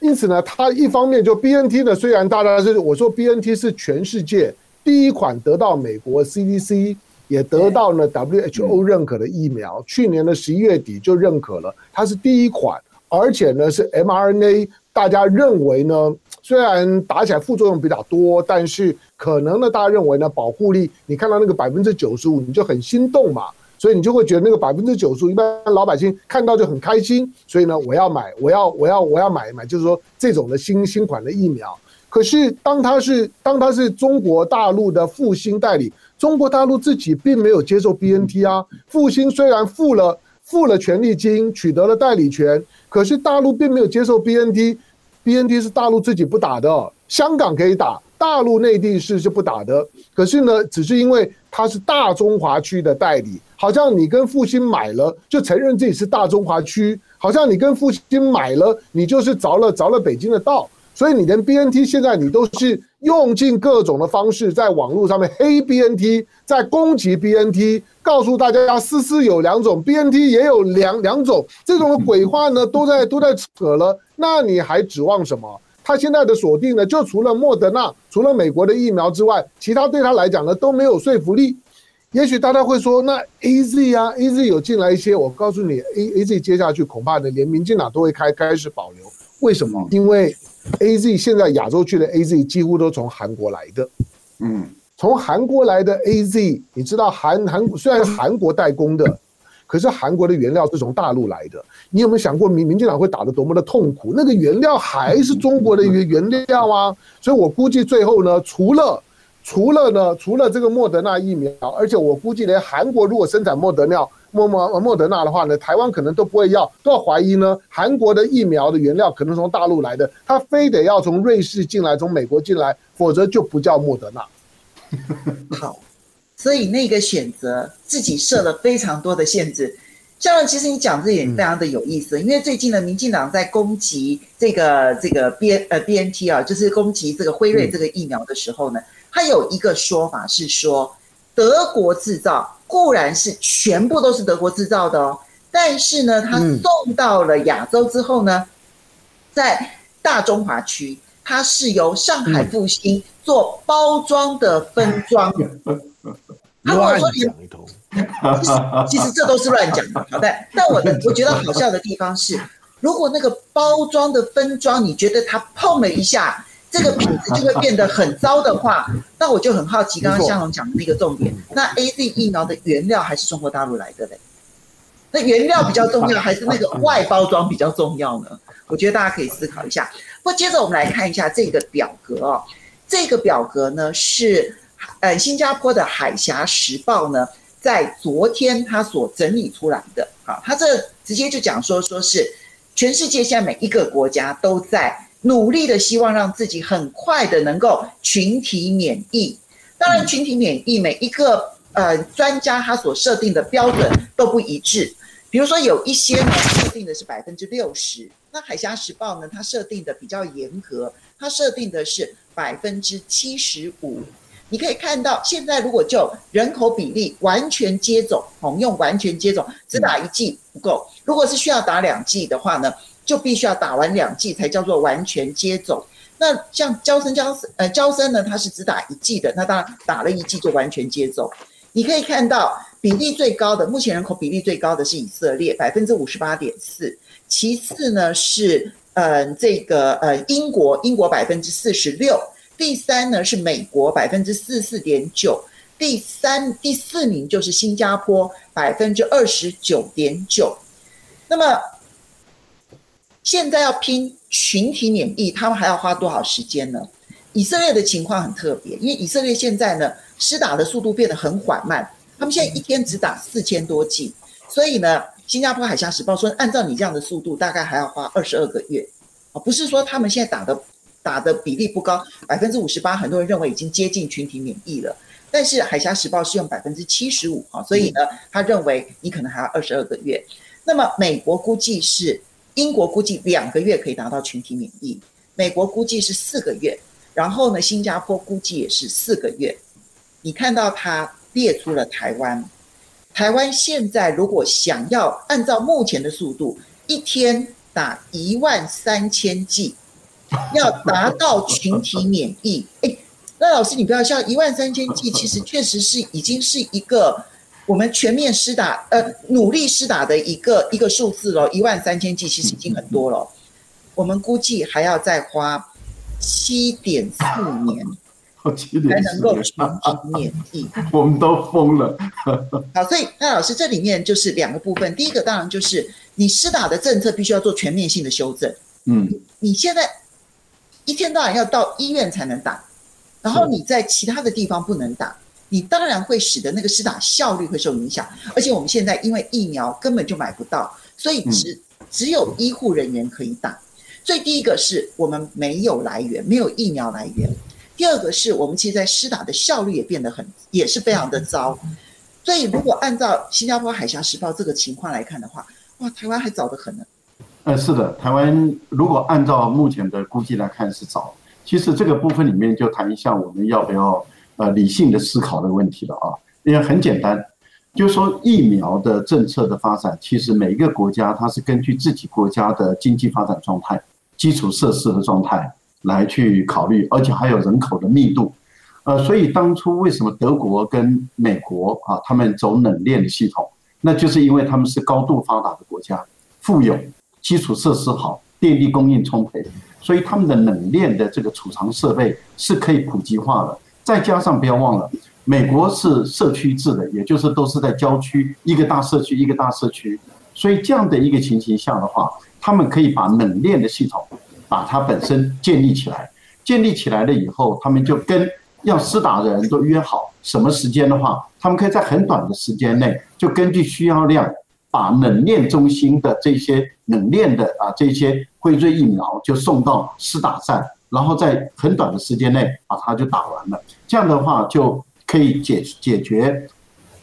因此呢，它一方面就 BNT 呢，虽然大家是我说 BNT 是全世界第一款得到美国 CDC 也得到了 WHO 认可的疫苗，去年的十一月底就认可了，它是第一款，而且呢是 mRNA，大家认为呢，虽然打起来副作用比较多，但是可能呢，大家认为呢，保护力，你看到那个百分之九十五，你就很心动嘛。所以你就会觉得那个百分之九十五，一般老百姓看到就很开心。所以呢，我要买，我要，我要，我要买买，就是说这种的新新款的疫苗。可是当他是当他是中国大陆的复兴代理，中国大陆自己并没有接受 BNT 啊。复兴虽然付了付了权利金，取得了代理权，可是大陆并没有接受 BNT。BNT 是大陆自己不打的，香港可以打，大陆内地是是不打的。可是呢，只是因为他是大中华区的代理，好像你跟复兴买了，就承认自己是大中华区，好像你跟复兴买了，你就是着了着了北京的道。所以你连 BNT 现在你都是用尽各种的方式在网络上面黑 BNT，在攻击 BNT，告诉大家思思有两种，BNT 也有两两种，这种鬼话呢都在都在扯了。那你还指望什么？他现在的锁定呢，就除了莫德纳，除了美国的疫苗之外，其他对他来讲呢都没有说服力。也许大家会说，那 AZ 啊，AZ 有进来一些，我告诉你，A AZ 接下去恐怕呢连民进党都会开开始保留。为什么？因为 A Z 现在亚洲区的 A Z 几乎都从韩国来的，嗯，从韩国来的 A Z，你知道韩韩虽然是韩国代工的，可是韩国的原料是从大陆来的。你有没有想过民民进党会打得多么的痛苦？那个原料还是中国的原原料啊！所以我估计最后呢，除了除了呢，除了这个莫德纳疫苗，而且我估计连韩国如果生产莫德纳。莫莫莫德纳的话呢，台湾可能都不会要，都要怀疑呢。韩国的疫苗的原料可能从大陆来的，他非得要从瑞士进来，从美国进来，否则就不叫莫德纳。<laughs> 好，所以那个选择自己设了非常多的限制。像其实你讲这点非常的有意思，嗯、因为最近呢，民进党在攻击这个这个 B 呃 B N T 啊，就是攻击这个辉瑞这个疫苗的时候呢，他、嗯、有一个说法是说德国制造。固然是全部都是德国制造的哦，但是呢，它送到了亚洲之后呢，在大中华区，它是由上海复兴做包装的分装。<laughs> 他跟我说你，<laughs> 其实这都是乱讲的。好的，但我的我觉得好笑的地方是，如果那个包装的分装，你觉得它碰了一下。这个品质就会变得很糟的话，那我就很好奇，刚刚向荣讲的那个重点，那 AZ 疫苗的原料还是中国大陆来的嘞？那原料比较重要，还是那个外包装比较重要呢？我觉得大家可以思考一下。不过接着我们来看一下这个表格哦，这个表格呢是呃新加坡的《海峡时报》呢在昨天他所整理出来的。好，他这直接就讲说，说是全世界现在每一个国家都在。努力的希望让自己很快的能够群体免疫，当然群体免疫每一个呃专家他所设定的标准都不一致，比如说有一些呢设定的是百分之六十，那海峡时报呢它设定的比较严格，它设定的是百分之七十五。你可以看到现在如果就人口比例完全接种，我们用完全接种只打一剂不够，如果是需要打两剂的话呢？就必须要打完两剂才叫做完全接种。那像娇生娇生呃娇生呢，它是只打一剂的，那当然打了一剂就完全接种。你可以看到比例最高的，目前人口比例最高的是以色列，百分之五十八点四。其次呢是呃这个呃英国，英国百分之四十六。第三呢是美国百分之四十四点九。第三第四名就是新加坡百分之二十九点九。那么现在要拼群体免疫，他们还要花多少时间呢？以色列的情况很特别，因为以色列现在呢，施打的速度变得很缓慢，他们现在一天只打四千多剂，所以呢，新加坡海峡时报说，按照你这样的速度，大概还要花二十二个月。啊，不是说他们现在打的打的比例不高，百分之五十八，很多人认为已经接近群体免疫了，但是海峡时报是用百分之七十五啊，所以呢，他认为你可能还要二十二个月。那么美国估计是。英国估计两个月可以达到群体免疫，美国估计是四个月，然后呢，新加坡估计也是四个月。你看到他列出了台湾，台湾现在如果想要按照目前的速度，一天打一万三千剂，<laughs> 要达到群体免疫，诶，那老师你不要笑，一万三千剂其实确实是已经是一个。我们全面施打，呃，努力施打的一个一个数字喽，一万三千剂其实已经很多了。我们估计还要再花七点四年，才能够群体免疫。<laughs> 我们都疯了。<laughs> 好，所以那老师这里面就是两个部分，第一个当然就是你施打的政策必须要做全面性的修正。嗯，你现在一天到晚要到医院才能打，然后你在其他的地方不能打，你当然会使得那个施打效率会受影响。而且我们现在因为疫苗根本就买不到，所以只只有医护人员可以打。所以第一个是我们没有来源，没有疫苗来源；第二个是我们其实在施打的效率也变得很，也是非常的糟。所以如果按照新加坡海峡时报这个情况来看的话，哇，台湾还早得很呢。呃，是的，台湾如果按照目前的估计来看是早。其实这个部分里面就谈一下我们要不要呃理性的思考的问题了啊。因为很简单，就是说疫苗的政策的发展，其实每一个国家它是根据自己国家的经济发展状态、基础设施的状态来去考虑，而且还有人口的密度。呃，所以当初为什么德国跟美国啊，他们走冷链的系统，那就是因为他们是高度发达的国家，富有。基础设施好，电力供应充沛，所以他们的冷链的这个储藏设备是可以普及化的。再加上不要忘了，美国是社区制的，也就是都是在郊区，一个大社区一个大社区，所以这样的一个情形下的话，他们可以把冷链的系统把它本身建立起来。建立起来了以后，他们就跟要施打的人都约好什么时间的话，他们可以在很短的时间内就根据需要量。把冷链中心的这些冷链的啊这些辉瑞疫苗就送到施打站，然后在很短的时间内把它就打完了。这样的话就可以解解决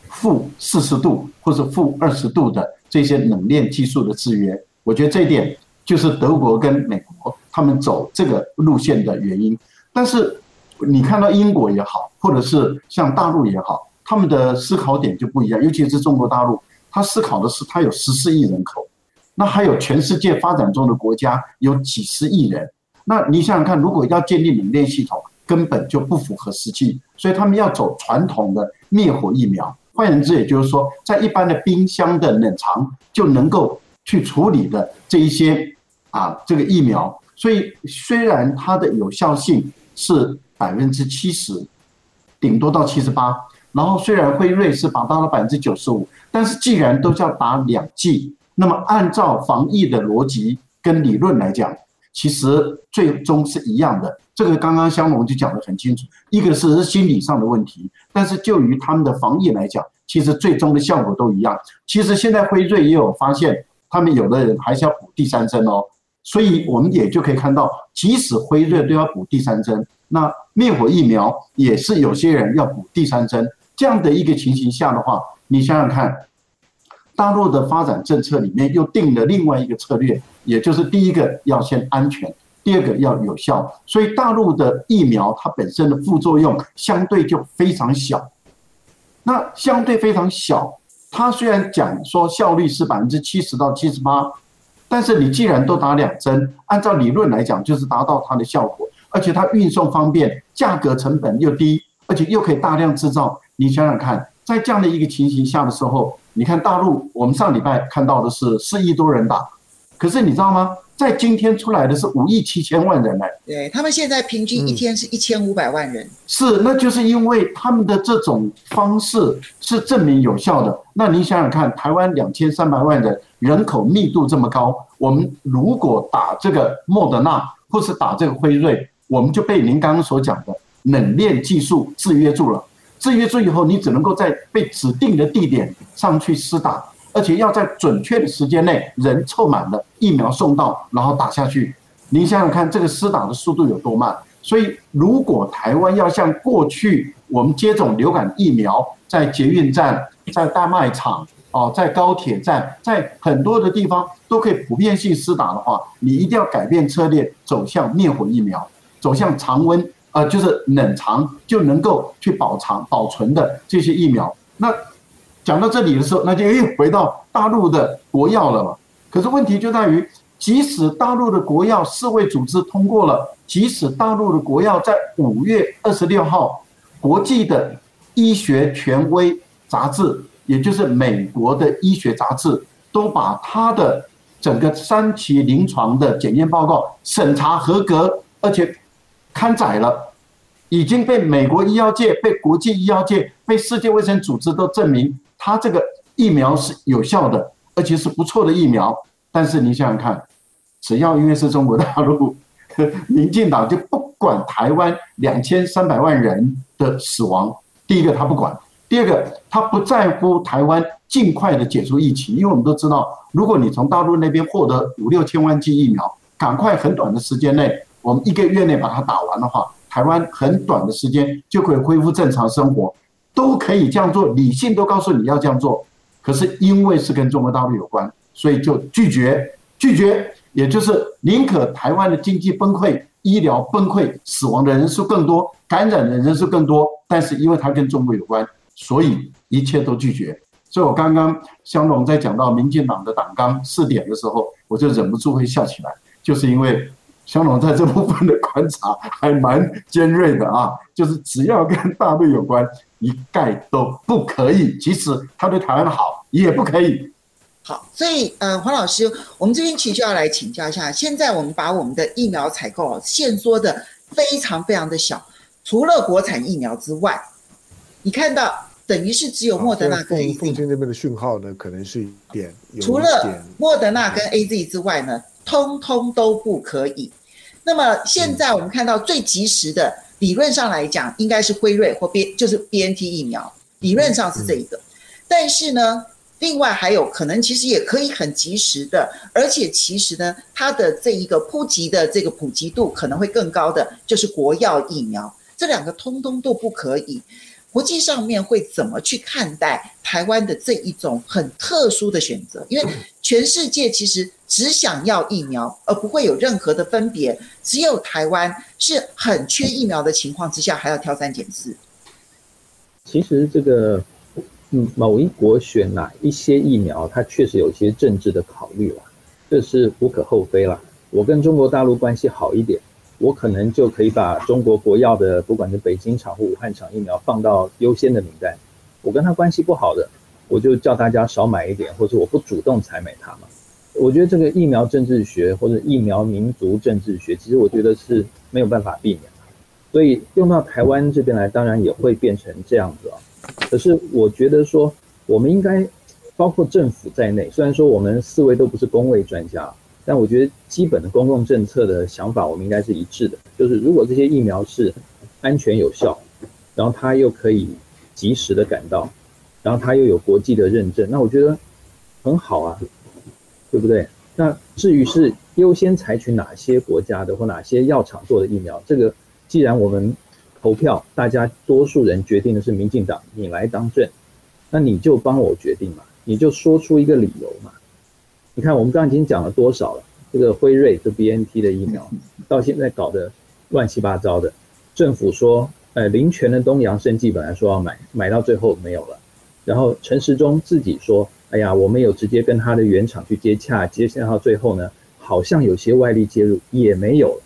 负四十度或者负二十度的这些冷链技术的制约。我觉得这一点就是德国跟美国他们走这个路线的原因。但是你看到英国也好，或者是像大陆也好，他们的思考点就不一样，尤其是中国大陆。他思考的是，他有十四亿人口，那还有全世界发展中的国家有几十亿人，那你想想看，如果要建立冷链系统，根本就不符合实际，所以他们要走传统的灭火疫苗。换言之，也就是说，在一般的冰箱的冷藏就能够去处理的这一些啊，这个疫苗，所以虽然它的有效性是百分之七十，顶多到七十八。然后虽然辉瑞是达到了百分之九十五，但是既然都是要打两剂，那么按照防疫的逻辑跟理论来讲，其实最终是一样的。这个刚刚香龙就讲得很清楚，一个是心理上的问题，但是就于他们的防疫来讲，其实最终的效果都一样。其实现在辉瑞也有发现，他们有的人还是要补第三针哦，所以我们也就可以看到，即使辉瑞都要补第三针，那灭活疫苗也是有些人要补第三针。这样的一个情形下的话，你想想看，大陆的发展政策里面又定了另外一个策略，也就是第一个要先安全，第二个要有效。所以大陆的疫苗它本身的副作用相对就非常小。那相对非常小，它虽然讲说效率是百分之七十到七十八，但是你既然都打两针，按照理论来讲就是达到它的效果，而且它运送方便，价格成本又低，而且又可以大量制造。你想想看，在这样的一个情形下的时候，你看大陆，我们上礼拜看到的是四亿多人打，可是你知道吗？在今天出来的是五亿七千万人呢。对，他们现在平均一天是一千五百万人。是，那就是因为他们的这种方式是证明有效的。那你想想看，台湾两千三百万人，人口密度这么高，我们如果打这个莫德纳或是打这个辉瑞，我们就被您刚刚所讲的冷链技术制约住了。制约住以后，你只能够在被指定的地点上去施打，而且要在准确的时间内，人凑满了，疫苗送到，然后打下去。你想想看，这个施打的速度有多慢？所以，如果台湾要像过去我们接种流感疫苗，在捷运站、在大卖场、哦，在高铁站、在很多的地方都可以普遍性施打的话，你一定要改变策略，走向灭活疫苗，走向常温。呃，就是冷藏就能够去保藏保存的这些疫苗。那讲到这里的时候，那就又回到大陆的国药了嘛。可是问题就在于，即使大陆的国药世卫组织通过了，即使大陆的国药在五月二十六号，国际的医学权威杂志，也就是美国的医学杂志，都把它的整个三期临床的检验报告审查合格，而且。刊载了，已经被美国医药界、被国际医药界、被世界卫生组织都证明，它这个疫苗是有效的，而且是不错的疫苗。但是你想想看，只要因为是中国大陆，民进党就不管台湾两千三百万人的死亡。第一个他不管，第二个他不在乎台湾尽快的解除疫情，因为我们都知道，如果你从大陆那边获得五六千万剂疫苗，赶快很短的时间内，我们一个月内把它打完的话，台湾很短的时间就可以恢复正常生活，都可以这样做，理性都告诉你要这样做。可是因为是跟中国大陆有关，所以就拒绝，拒绝，也就是宁可台湾的经济崩溃、医疗崩溃、死亡的人数更多、感染的人数更多，但是因为它跟中国有关，所以一切都拒绝。所以我刚刚香龙在讲到民进党的党纲四点的时候，我就忍不住会笑起来。就是因为香龙在这部分的观察还蛮尖锐的啊，<laughs> 就是只要跟大陆有关，一概都不可以，即使他对台湾好，也不可以。好，所以呃，黄老师，我们这边其实就要来请教一下，现在我们把我们的疫苗采购限缩的非常非常的小，除了国产疫苗之外，你看到等于是只有莫德纳跟 AZ。凤金那边的讯号呢，可能是一点，有一点除了莫德纳跟 AZ 之外呢？通通都不可以。那么现在我们看到最及时的，理论上来讲，应该是辉瑞或 B，就是 BNT 疫苗，理论上是这一个。但是呢，另外还有可能，其实也可以很及时的，而且其实呢，它的这一个普及的这个普及度可能会更高的，就是国药疫苗。这两个通通都不可以。国际上面会怎么去看待台湾的这一种很特殊的选择？因为全世界其实只想要疫苗，而不会有任何的分别。只有台湾是很缺疫苗的情况之下，还要挑三拣四。其实这个，嗯，某一国选哪一些疫苗，它确实有一些政治的考虑了，这是无可厚非了。我跟中国大陆关系好一点。我可能就可以把中国国药的，不管是北京厂或武汉厂疫苗放到优先的名单。我跟他关系不好的，我就叫大家少买一点，或者我不主动采买它嘛。我觉得这个疫苗政治学或者疫苗民族政治学，其实我觉得是没有办法避免的。所以用到台湾这边来，当然也会变成这样子啊。可是我觉得说，我们应该包括政府在内，虽然说我们四位都不是公卫专家。但我觉得基本的公共政策的想法，我们应该是一致的。就是如果这些疫苗是安全有效，然后它又可以及时的赶到，然后它又有国际的认证，那我觉得很好啊，对不对？那至于是优先采取哪些国家的或哪些药厂做的疫苗，这个既然我们投票，大家多数人决定的是民进党，你来当政，那你就帮我决定嘛，你就说出一个理由嘛。你看，我们刚刚已经讲了多少了？这个辉瑞这 BNT 的疫苗，<laughs> 到现在搞得乱七八糟的。政府说，呃，林权的东洋生技本来说要买，买到最后没有了。然后陈时中自己说，哎呀，我们有直接跟他的原厂去接洽，接洽到最后呢，好像有些外力介入也没有了。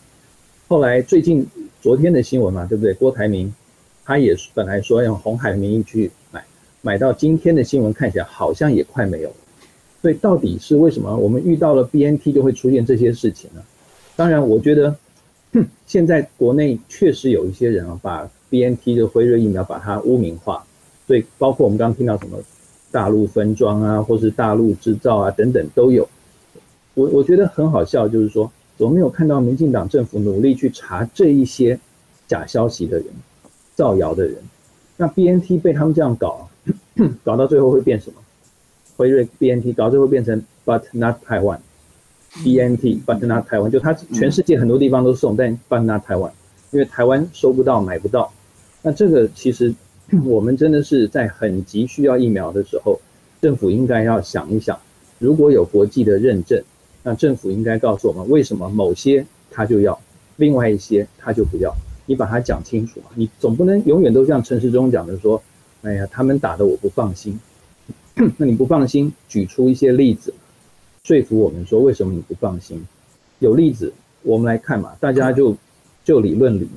后来最近昨天的新闻嘛，对不对？郭台铭他也是本来说用红海的名义去买，买到今天的新闻看起来好像也快没有了。所以到底是为什么我们遇到了 BNT 就会出现这些事情呢？当然，我觉得，现在国内确实有一些人啊，把 BNT 的辉瑞疫苗把它污名化。所以包括我们刚刚听到什么大陆分装啊，或是大陆制造啊等等都有。我我觉得很好笑，就是说，我没有看到民进党政府努力去查这一些假消息的人、造谣的人。那 BNT 被他们这样搞，<clears throat> 搞到最后会变什么？辉瑞 BNT 搞最后变成 But not Taiwan，BNT But not Taiwan，就它全世界很多地方都送，但 But not Taiwan，因为台湾收不到买不到。那这个其实 <clears throat> 我们真的是在很急需要疫苗的时候，政府应该要想一想，如果有国际的认证，那政府应该告诉我们为什么某些他就要，另外一些他就不要。你把它讲清楚嘛，你总不能永远都像陈时中讲的说，哎呀，他们打的我不放心。<clears throat> 那你不放心，举出一些例子，说服我们说为什么你不放心？有例子，我们来看嘛，大家就就理论理，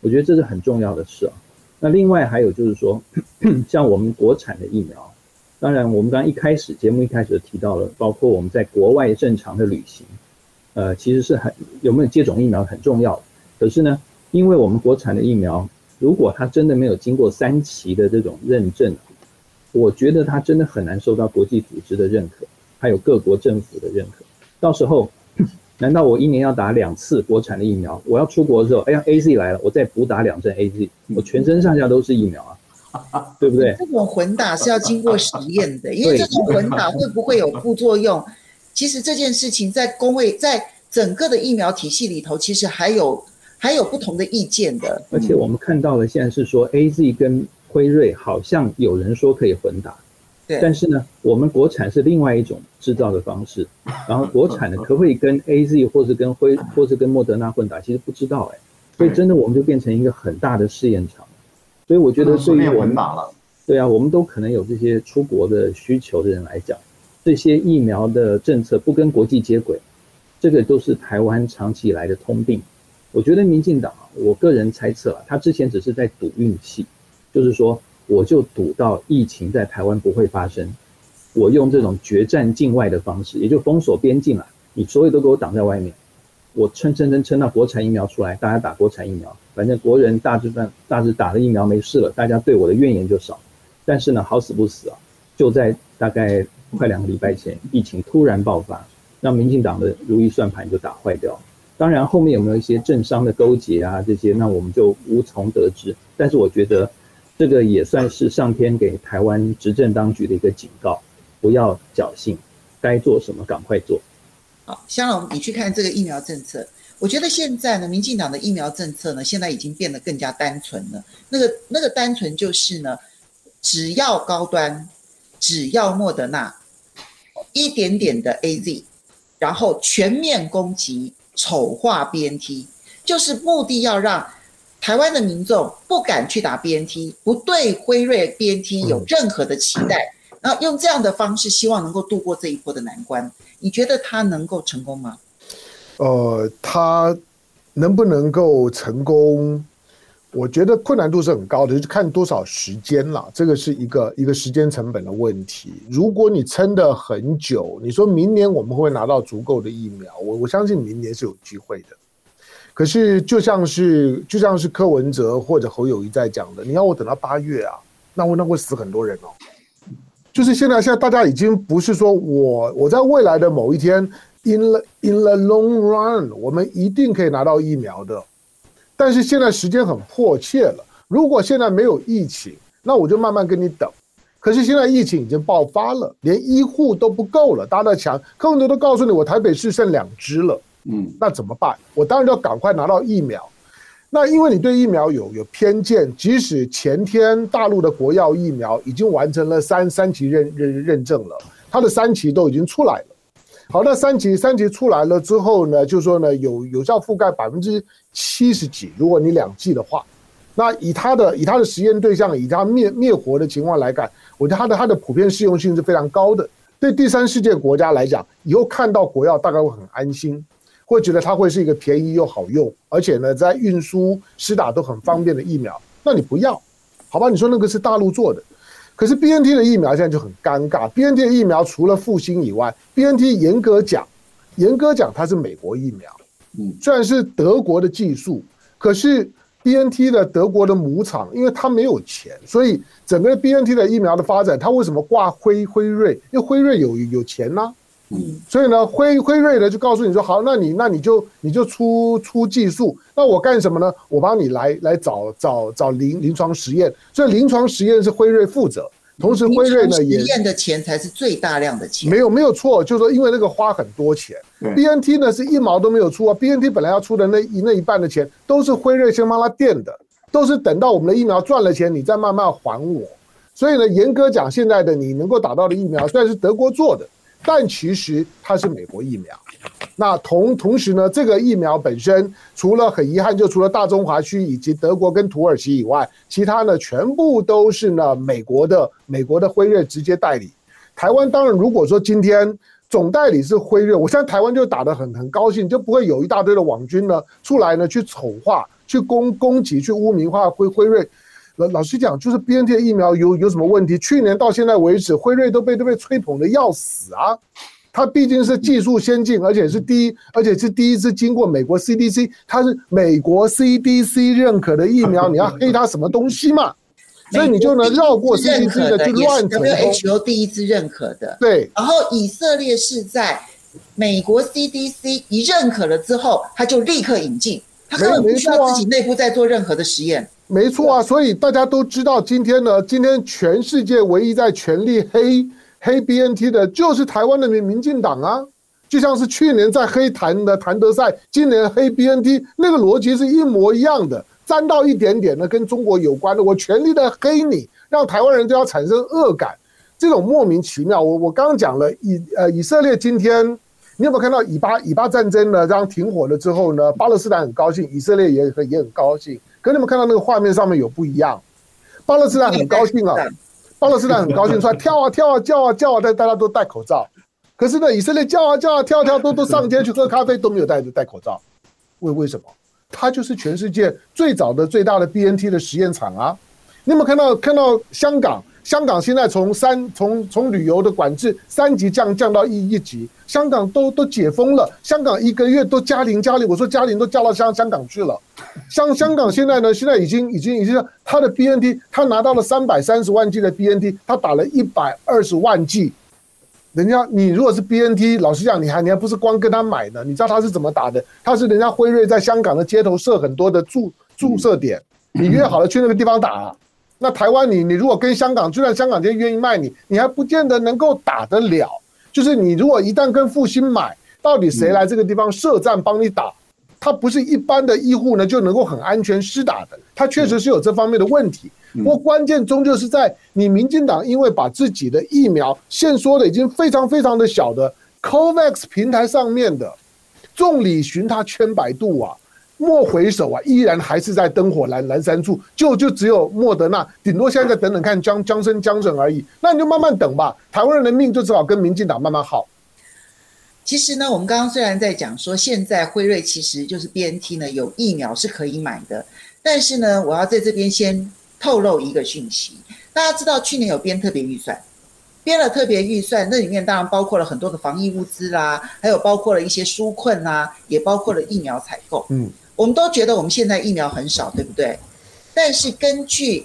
我觉得这是很重要的事啊。那另外还有就是说，<clears throat> 像我们国产的疫苗，当然我们刚一开始节目一开始就提到了，包括我们在国外正常的旅行，呃，其实是很有没有接种疫苗很重要。可是呢，因为我们国产的疫苗，如果它真的没有经过三期的这种认证，我觉得它真的很难受到国际组织的认可，还有各国政府的认可。到时候难道我一年要打两次国产的疫苗？我要出国的时候，哎呀，A Z 来了，我再补打两针 A Z，我全身上下都是疫苗啊，<laughs> 对不对？这种混打是要经过实验的，因为这种混打会不会有副作用？其实这件事情在公卫在整个的疫苗体系里头，其实还有还有不同的意见的。而且我们看到了，现在是说 A Z 跟辉瑞好像有人说可以混打。但是呢，我们国产是另外一种制造的方式，然后国产的可不可以跟 A Z 或是跟辉或是跟莫德纳混打，其实不知道哎，所以真的我们就变成一个很大的试验场，所以我觉得对于我们，对啊，我们都可能有这些出国的需求的人来讲，这些疫苗的政策不跟国际接轨，这个都是台湾长期以来的通病。我觉得民进党啊，我个人猜测啊，他之前只是在赌运气，就是说。我就赌到疫情在台湾不会发生，我用这种决战境外的方式，也就封锁边境了，你所有都给我挡在外面，我撑撑撑撑到国产疫苗出来，大家打国产疫苗，反正国人大致上大致打了疫苗没事了，大家对我的怨言就少。但是呢，好死不死啊，就在大概快两个礼拜前，疫情突然爆发，让民进党的如意算盘就打坏掉了。当然后面有没有一些政商的勾结啊这些，那我们就无从得知。但是我觉得。这个也算是上天给台湾执政当局的一个警告，不要侥幸，该做什么赶快做。好，香龙，你去看这个疫苗政策，我觉得现在呢，民进党的疫苗政策呢，现在已经变得更加单纯了。那个那个单纯就是呢，只要高端，只要莫德纳，一点点的 AZ，然后全面攻击丑化 BNT，就是目的要让。台湾的民众不敢去打 BNT，不对辉瑞 BNT 有任何的期待，然后用这样的方式，希望能够度过这一波的难关。你觉得他能够成功吗？呃，他能不能够成功？我觉得困难度是很高的，就是看多少时间了。这个是一个一个时间成本的问题。如果你撑得很久，你说明年我们会拿到足够的疫苗，我我相信明年是有机会的。可是，就像是就像是柯文哲或者侯友宜在讲的，你要我等到八月啊，那我那会死很多人哦。就是现在，现在大家已经不是说我我在未来的某一天，in in the long run，我们一定可以拿到疫苗的。但是现在时间很迫切了，如果现在没有疫情，那我就慢慢跟你等。可是现在疫情已经爆发了，连医护都不够了，大家在抢，柯文哲都告诉你，我台北市剩两支了。嗯，那怎么办？我当然要赶快拿到疫苗。那因为你对疫苗有有偏见，即使前天大陆的国药疫苗已经完成了三三期认认认证了，它的三期都已经出来了。好，那三期三期出来了之后呢，就说呢，有有效覆盖百分之七十几。如果你两剂的话，那以它的以它的实验对象，以它灭灭活的情况来看，我觉得它的它的普遍适用性是非常高的。对第三世界国家来讲，以后看到国药大概会很安心。会觉得它会是一个便宜又好用，而且呢，在运输、施打都很方便的疫苗。那你不要，好吧？你说那个是大陆做的，可是 BNT 的疫苗现在就很尴尬。BNT 的疫苗除了复兴以外，BNT 严格讲，严格讲它是美国疫苗。嗯，虽然是德国的技术，可是 BNT 的德国的母厂，因为它没有钱，所以整个 BNT 的疫苗的发展，它为什么挂辉辉瑞？因为辉瑞有有钱呢、啊。嗯，所以呢，辉辉瑞呢就告诉你说，好，那你那你就你就出出技术，那我干什么呢？我帮你来来找找找临临床实验，所以临床实验是辉瑞负责，同时辉瑞呢也实验的钱才是最大量的钱，没有没有错，就是说因为那个花很多钱，BNT 呢是一毛都没有出啊，BNT 本来要出的那一那一半的钱都是辉瑞先帮他垫的，都是等到我们的疫苗赚了钱，你再慢慢还我，所以呢，严格讲，现在的你能够打到的疫苗虽然是德国做的。但其实它是美国疫苗，那同同时呢，这个疫苗本身除了很遗憾，就除了大中华区以及德国跟土耳其以外，其他呢全部都是呢美国的美国的辉瑞直接代理。台湾当然如果说今天总代理是辉瑞，我现在台湾就打得很很高兴，就不会有一大堆的网军呢出来呢去丑化、去攻攻击、去污名化辉辉瑞。老老实讲，就是 BNT 的疫苗有有什么问题？去年到现在为止，辉瑞都被都被吹捧的要死啊！它毕竟是技术先进，而且是第一，而且是第一次经过美国 CDC，它是美国 CDC 认可的疫苗，你要黑它什么东西嘛？所以你就能绕过 CDC 的，就乱成功。WHO 第一次认可的，对。然后以色列是在美国 CDC 一认可了之后，他就立刻引进，他根本不需要自己内部再做任何的实验。没错啊，所以大家都知道，今天呢，今天全世界唯一在全力黑黑 BNT 的，就是台湾的民民进党啊。就像是去年在黑谭的谭德赛，今年黑 BNT，那个逻辑是一模一样的，沾到一点点的跟中国有关的，我全力的黑你，让台湾人都要产生恶感，这种莫名其妙。我我刚刚讲了以呃以色列今天，你有没有看到以巴以巴战争呢？这样停火了之后呢，巴勒斯坦很高兴，以色列也很也很高兴。可你们看到那个画面上面有不一样，巴勒斯坦很高兴啊，巴勒斯坦很高兴，<laughs> 出来跳啊跳啊叫啊叫啊，但大家都戴口罩。可是呢，以色列叫啊叫啊跳啊跳，都都上街去喝咖啡，都没有戴着戴口罩，为为什么？它就是全世界最早的最大的 BNT 的实验场啊！你有没有看到看到香港？香港现在从三从从旅游的管制三级降降到一一级，香港都都解封了，香港一个月都加零加零，我说加零都加到香香港去了。香香港现在呢，现在已经已经已经他的 BNT，他拿到了三百三十万剂的 BNT，他打了一百二十万剂。人家你如果是 BNT，老实讲，你还你还不是光跟他买的，你知道他是怎么打的？他是人家辉瑞在香港的街头设很多的注注射点，你约好了去那个地方打。那台湾你你如果跟香港，就算香港就愿意卖你，你还不见得能够打得了。就是你如果一旦跟复兴买，到底谁来这个地方设站帮你打？他不是一般的医护呢就能够很安全施打的，他确实是有这方面的问题。不过关键终究是在你民进党，因为把自己的疫苗限缩的已经非常非常的小的 COVAX 平台上面的，众里寻他千百度啊，莫回首啊，依然还是在灯火阑阑珊处，就就只有莫德纳，顶多现在等等看江江生江省而已，那你就慢慢等吧，台湾人的命就只好跟民进党慢慢耗。其实呢，我们刚刚虽然在讲说现在辉瑞其实就是 BNT 呢有疫苗是可以买的，但是呢，我要在这边先。透露一个讯息，大家知道去年有编特别预算，编了特别预算，那里面当然包括了很多的防疫物资啦，还有包括了一些纾困啦，也包括了疫苗采购。嗯，我们都觉得我们现在疫苗很少，对不对？但是根据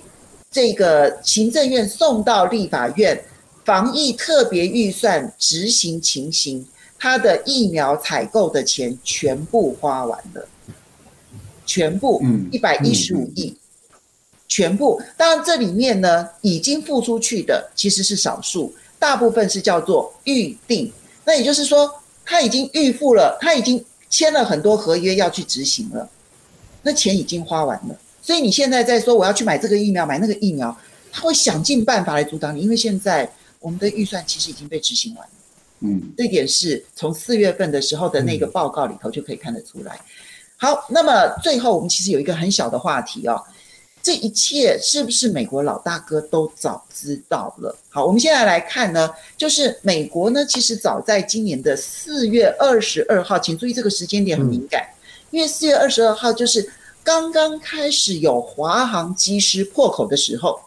这个行政院送到立法院防疫特别预算执行情形，它的疫苗采购的钱全部花完了，全部一百一十五亿。全部，当然这里面呢，已经付出去的其实是少数，大部分是叫做预定。那也就是说，他已经预付了，他已经签了很多合约要去执行了，那钱已经花完了。所以你现在在说我要去买这个疫苗，买那个疫苗，他会想尽办法来阻挡你，因为现在我们的预算其实已经被执行完了。嗯，这点是从四月份的时候的那个报告里头就可以看得出来。好，那么最后我们其实有一个很小的话题哦。这一切是不是美国老大哥都早知道了？好，我们现在来看呢，就是美国呢，其实早在今年的四月二十二号，请注意这个时间点很敏感，因为四月二十二号就是刚刚开始有华航机师破口的时候，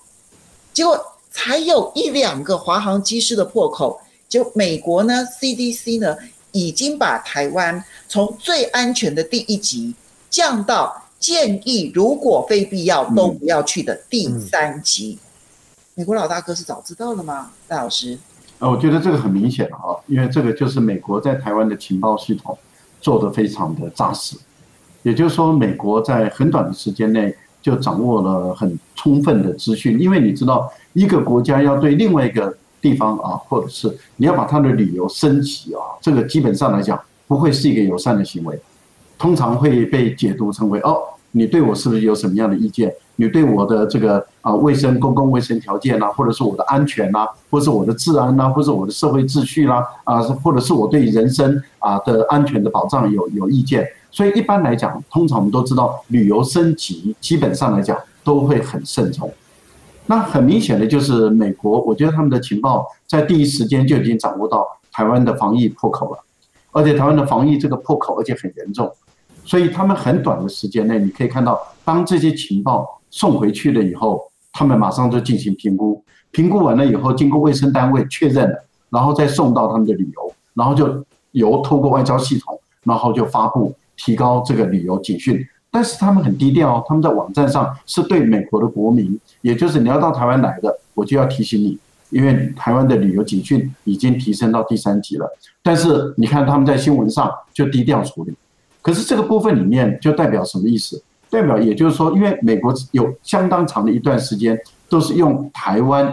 结果才有一两个华航机师的破口，就美国呢，CDC 呢已经把台湾从最安全的第一级降到。建议如果非必要都不要去的第三级，美国老大哥是早知道了吗？赖老师，呃，我觉得这个很明显啊，因为这个就是美国在台湾的情报系统做得非常的扎实，也就是说，美国在很短的时间内就掌握了很充分的资讯，因为你知道，一个国家要对另外一个地方啊，或者是你要把它的旅游升级啊，这个基本上来讲不会是一个友善的行为。通常会被解读成为哦，你对我是不是有什么样的意见？你对我的这个啊卫生公共卫生条件呐，或者是我的安全呐，或者是我的治安呐，或者是我的社会秩序啦啊，或者是我对人身啊的安全的保障有有意见。所以一般来讲，通常我们都知道，旅游升级基本上来讲都会很慎重。那很明显的就是美国，我觉得他们的情报在第一时间就已经掌握到台湾的防疫破口了，而且台湾的防疫这个破口而且很严重。所以他们很短的时间内，你可以看到，当这些情报送回去了以后，他们马上就进行评估，评估完了以后，经过卫生单位确认了，然后再送到他们的旅游，然后就由透过外交系统，然后就发布提高这个旅游警讯。但是他们很低调哦，他们在网站上是对美国的国民，也就是你要到台湾来的，我就要提醒你，因为台湾的旅游警讯已经提升到第三级了。但是你看他们在新闻上就低调处理，可是这个部分里面就代表什么意思？代表也就是说，因为美国有相当长的一段时间都是用台湾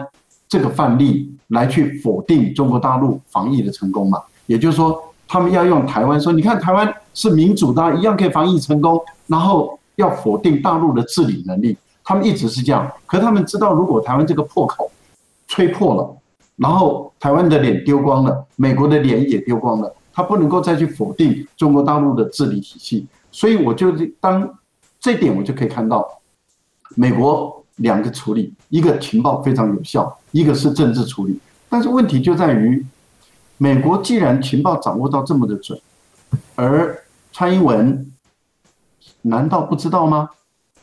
这个范例来去否定中国大陆防疫的成功嘛，也就是说，他们要用台湾说，你看台湾是民主的，一样可以防疫成功，然后要否定大陆的治理能力，他们一直是这样。可他们知道，如果台湾这个破口吹破了，然后台湾的脸丢光了，美国的脸也丢光了，他不能够再去否定中国大陆的治理体系，所以我就当。这点我就可以看到，美国两个处理，一个情报非常有效，一个是政治处理。但是问题就在于，美国既然情报掌握到这么的准，而蔡英文难道不知道吗？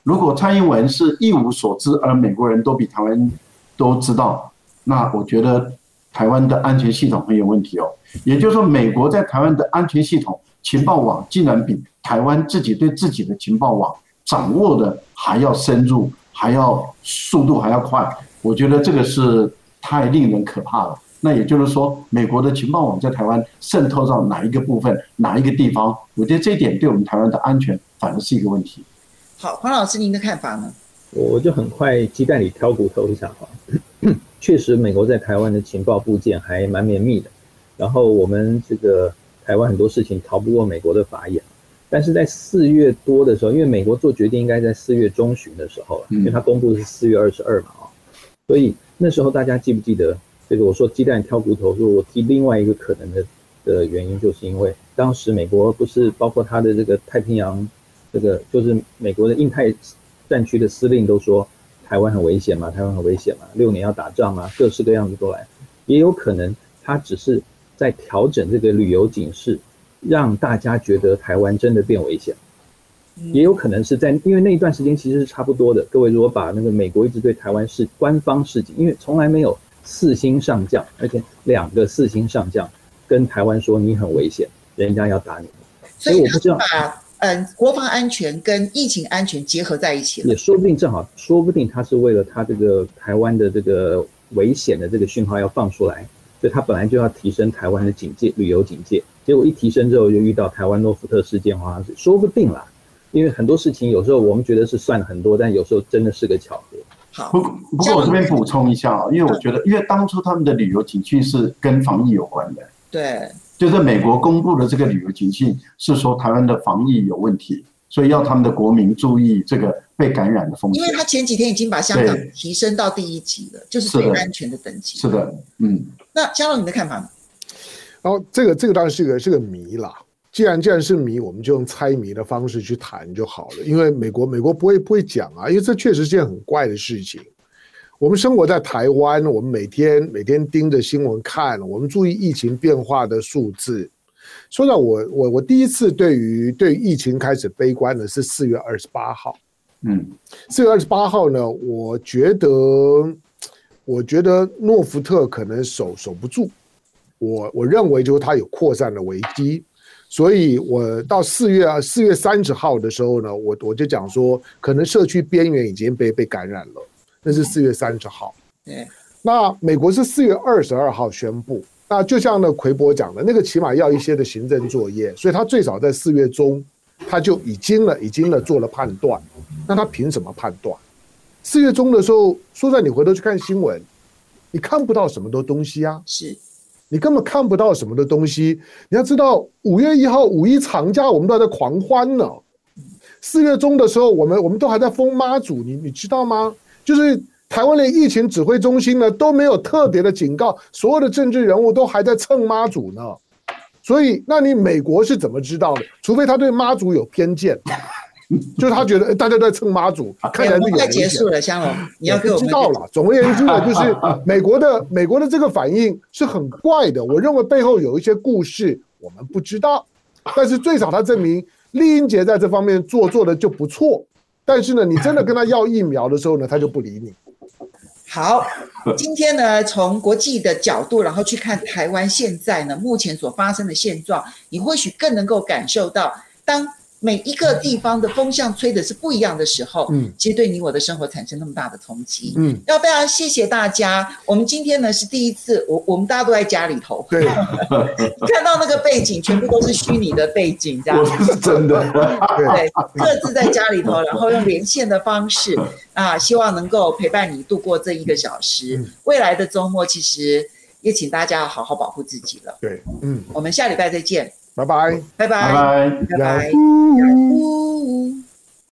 如果蔡英文是一无所知，而美国人都比台湾都知道，那我觉得台湾的安全系统很有问题哦。也就是说，美国在台湾的安全系统情报网，竟然比台湾自己对自己的情报网。掌握的还要深入，还要速度还要快，我觉得这个是太令人可怕了。那也就是说，美国的情报网在台湾渗透到哪一个部分、哪一个地方？我觉得这一点对我们台湾的安全反而是一个问题。好，黄老师，您的看法呢？我就很快鸡蛋里挑骨头一下哈。确实，美国在台湾的情报部件还蛮绵密的，然后我们这个台湾很多事情逃不过美国的法眼。但是在四月多的时候，因为美国做决定应该在四月中旬的时候了，因为它公布的是四月二十二嘛啊，所以那时候大家记不记得这个？我说鸡蛋挑骨头，说我提另外一个可能的的原因，就是因为当时美国不是包括它的这个太平洋，这个就是美国的印太战区的司令都说台湾很危险嘛，台湾很危险嘛，六年要打仗嘛，各式各样子都来，也有可能他只是在调整这个旅游警示。让大家觉得台湾真的变危险，也有可能是在因为那一段时间其实是差不多的。各位如果把那个美国一直对台湾是官方示警，因为从来没有四星上将，而且两个四星上将跟台湾说你很危险，人家要打你。所以我不知道把嗯国防安全跟疫情安全结合在一起了，也说不定正好，说不定他是为了他这个台湾的这个危险的这个讯号要放出来，所以他本来就要提升台湾的警戒，旅游警戒。结果一提升之后，就遇到台湾诺福特事件，好像是说不定啦。因为很多事情有时候我们觉得是算很多，但有时候真的是个巧合。好，不不过我这边补充一下啊，因为我觉得，因为当初他们的旅游景区是跟防疫有关的，对，就是美国公布的这个旅游警讯是说台湾的防疫有问题，所以要他们的国民注意这个被感染的风险。因为他前几天已经把香港提升到第一级了，就是最安全的等级。是的，嗯。那香龙，你的看法呢？然后这个这个当然是个是个谜啦。既然既然是谜，我们就用猜谜的方式去谈就好了。因为美国美国不会不会讲啊，因为这确实是件很怪的事情。我们生活在台湾，我们每天每天盯着新闻看，我们注意疫情变化的数字。说到我我我第一次对于对于疫情开始悲观的是四月二十八号。嗯，四月二十八号呢，我觉得我觉得诺福特可能守守不住。我我认为就是它有扩散的危机，所以我到四月啊四月三十号的时候呢，我我就讲说，可能社区边缘已经被被感染了，那是四月三十号。对，那美国是四月二十二号宣布，那就像那奎博讲的，那个起码要一些的行政作业，所以他最少在四月中他就已经了已经了做了判断，那他凭什么判断？四月中的时候，说在你回头去看新闻，你看不到什么的东西啊？是。你根本看不到什么的东西。你要知道，五月一号五一长假，我们都还在狂欢呢。四月中的时候，我们我们都还在封妈祖，你你知道吗？就是台湾的疫情指挥中心呢都没有特别的警告，所有的政治人物都还在蹭妈祖呢。所以，那你美国是怎么知道的？除非他对妈祖有偏见。<laughs> 就是他觉得大家都在蹭妈祖，看起来是有危险。结束了，香龙，你要给我知道了。总而言之呢，<laughs> 就是美国的美国的这个反应是很怪的。我认为背后有一些故事，我们不知道。但是最少他证明丽英杰在这方面做做的就不错。但是呢，你真的跟他要疫苗的时候呢，他就不理你。<laughs> 好，今天呢，从国际的角度，然后去看台湾现在呢目前所发生的现状，你或许更能够感受到当。每一个地方的风向吹的是不一样的时候，嗯，其实对你我的生活产生那么大的冲击，嗯，要非常谢谢大家。我们今天呢是第一次，我我们大家都在家里头，对，<laughs> 看到那个背景全部都是虚拟的背景，这样。我是真的，对，各自在家里头，然后用连线的方式啊，希望能够陪伴你度过这一个小时。未来的周末，其实也请大家要好好保护自己了。对，嗯，我们下礼拜再见。拜拜。拜拜。拜拜。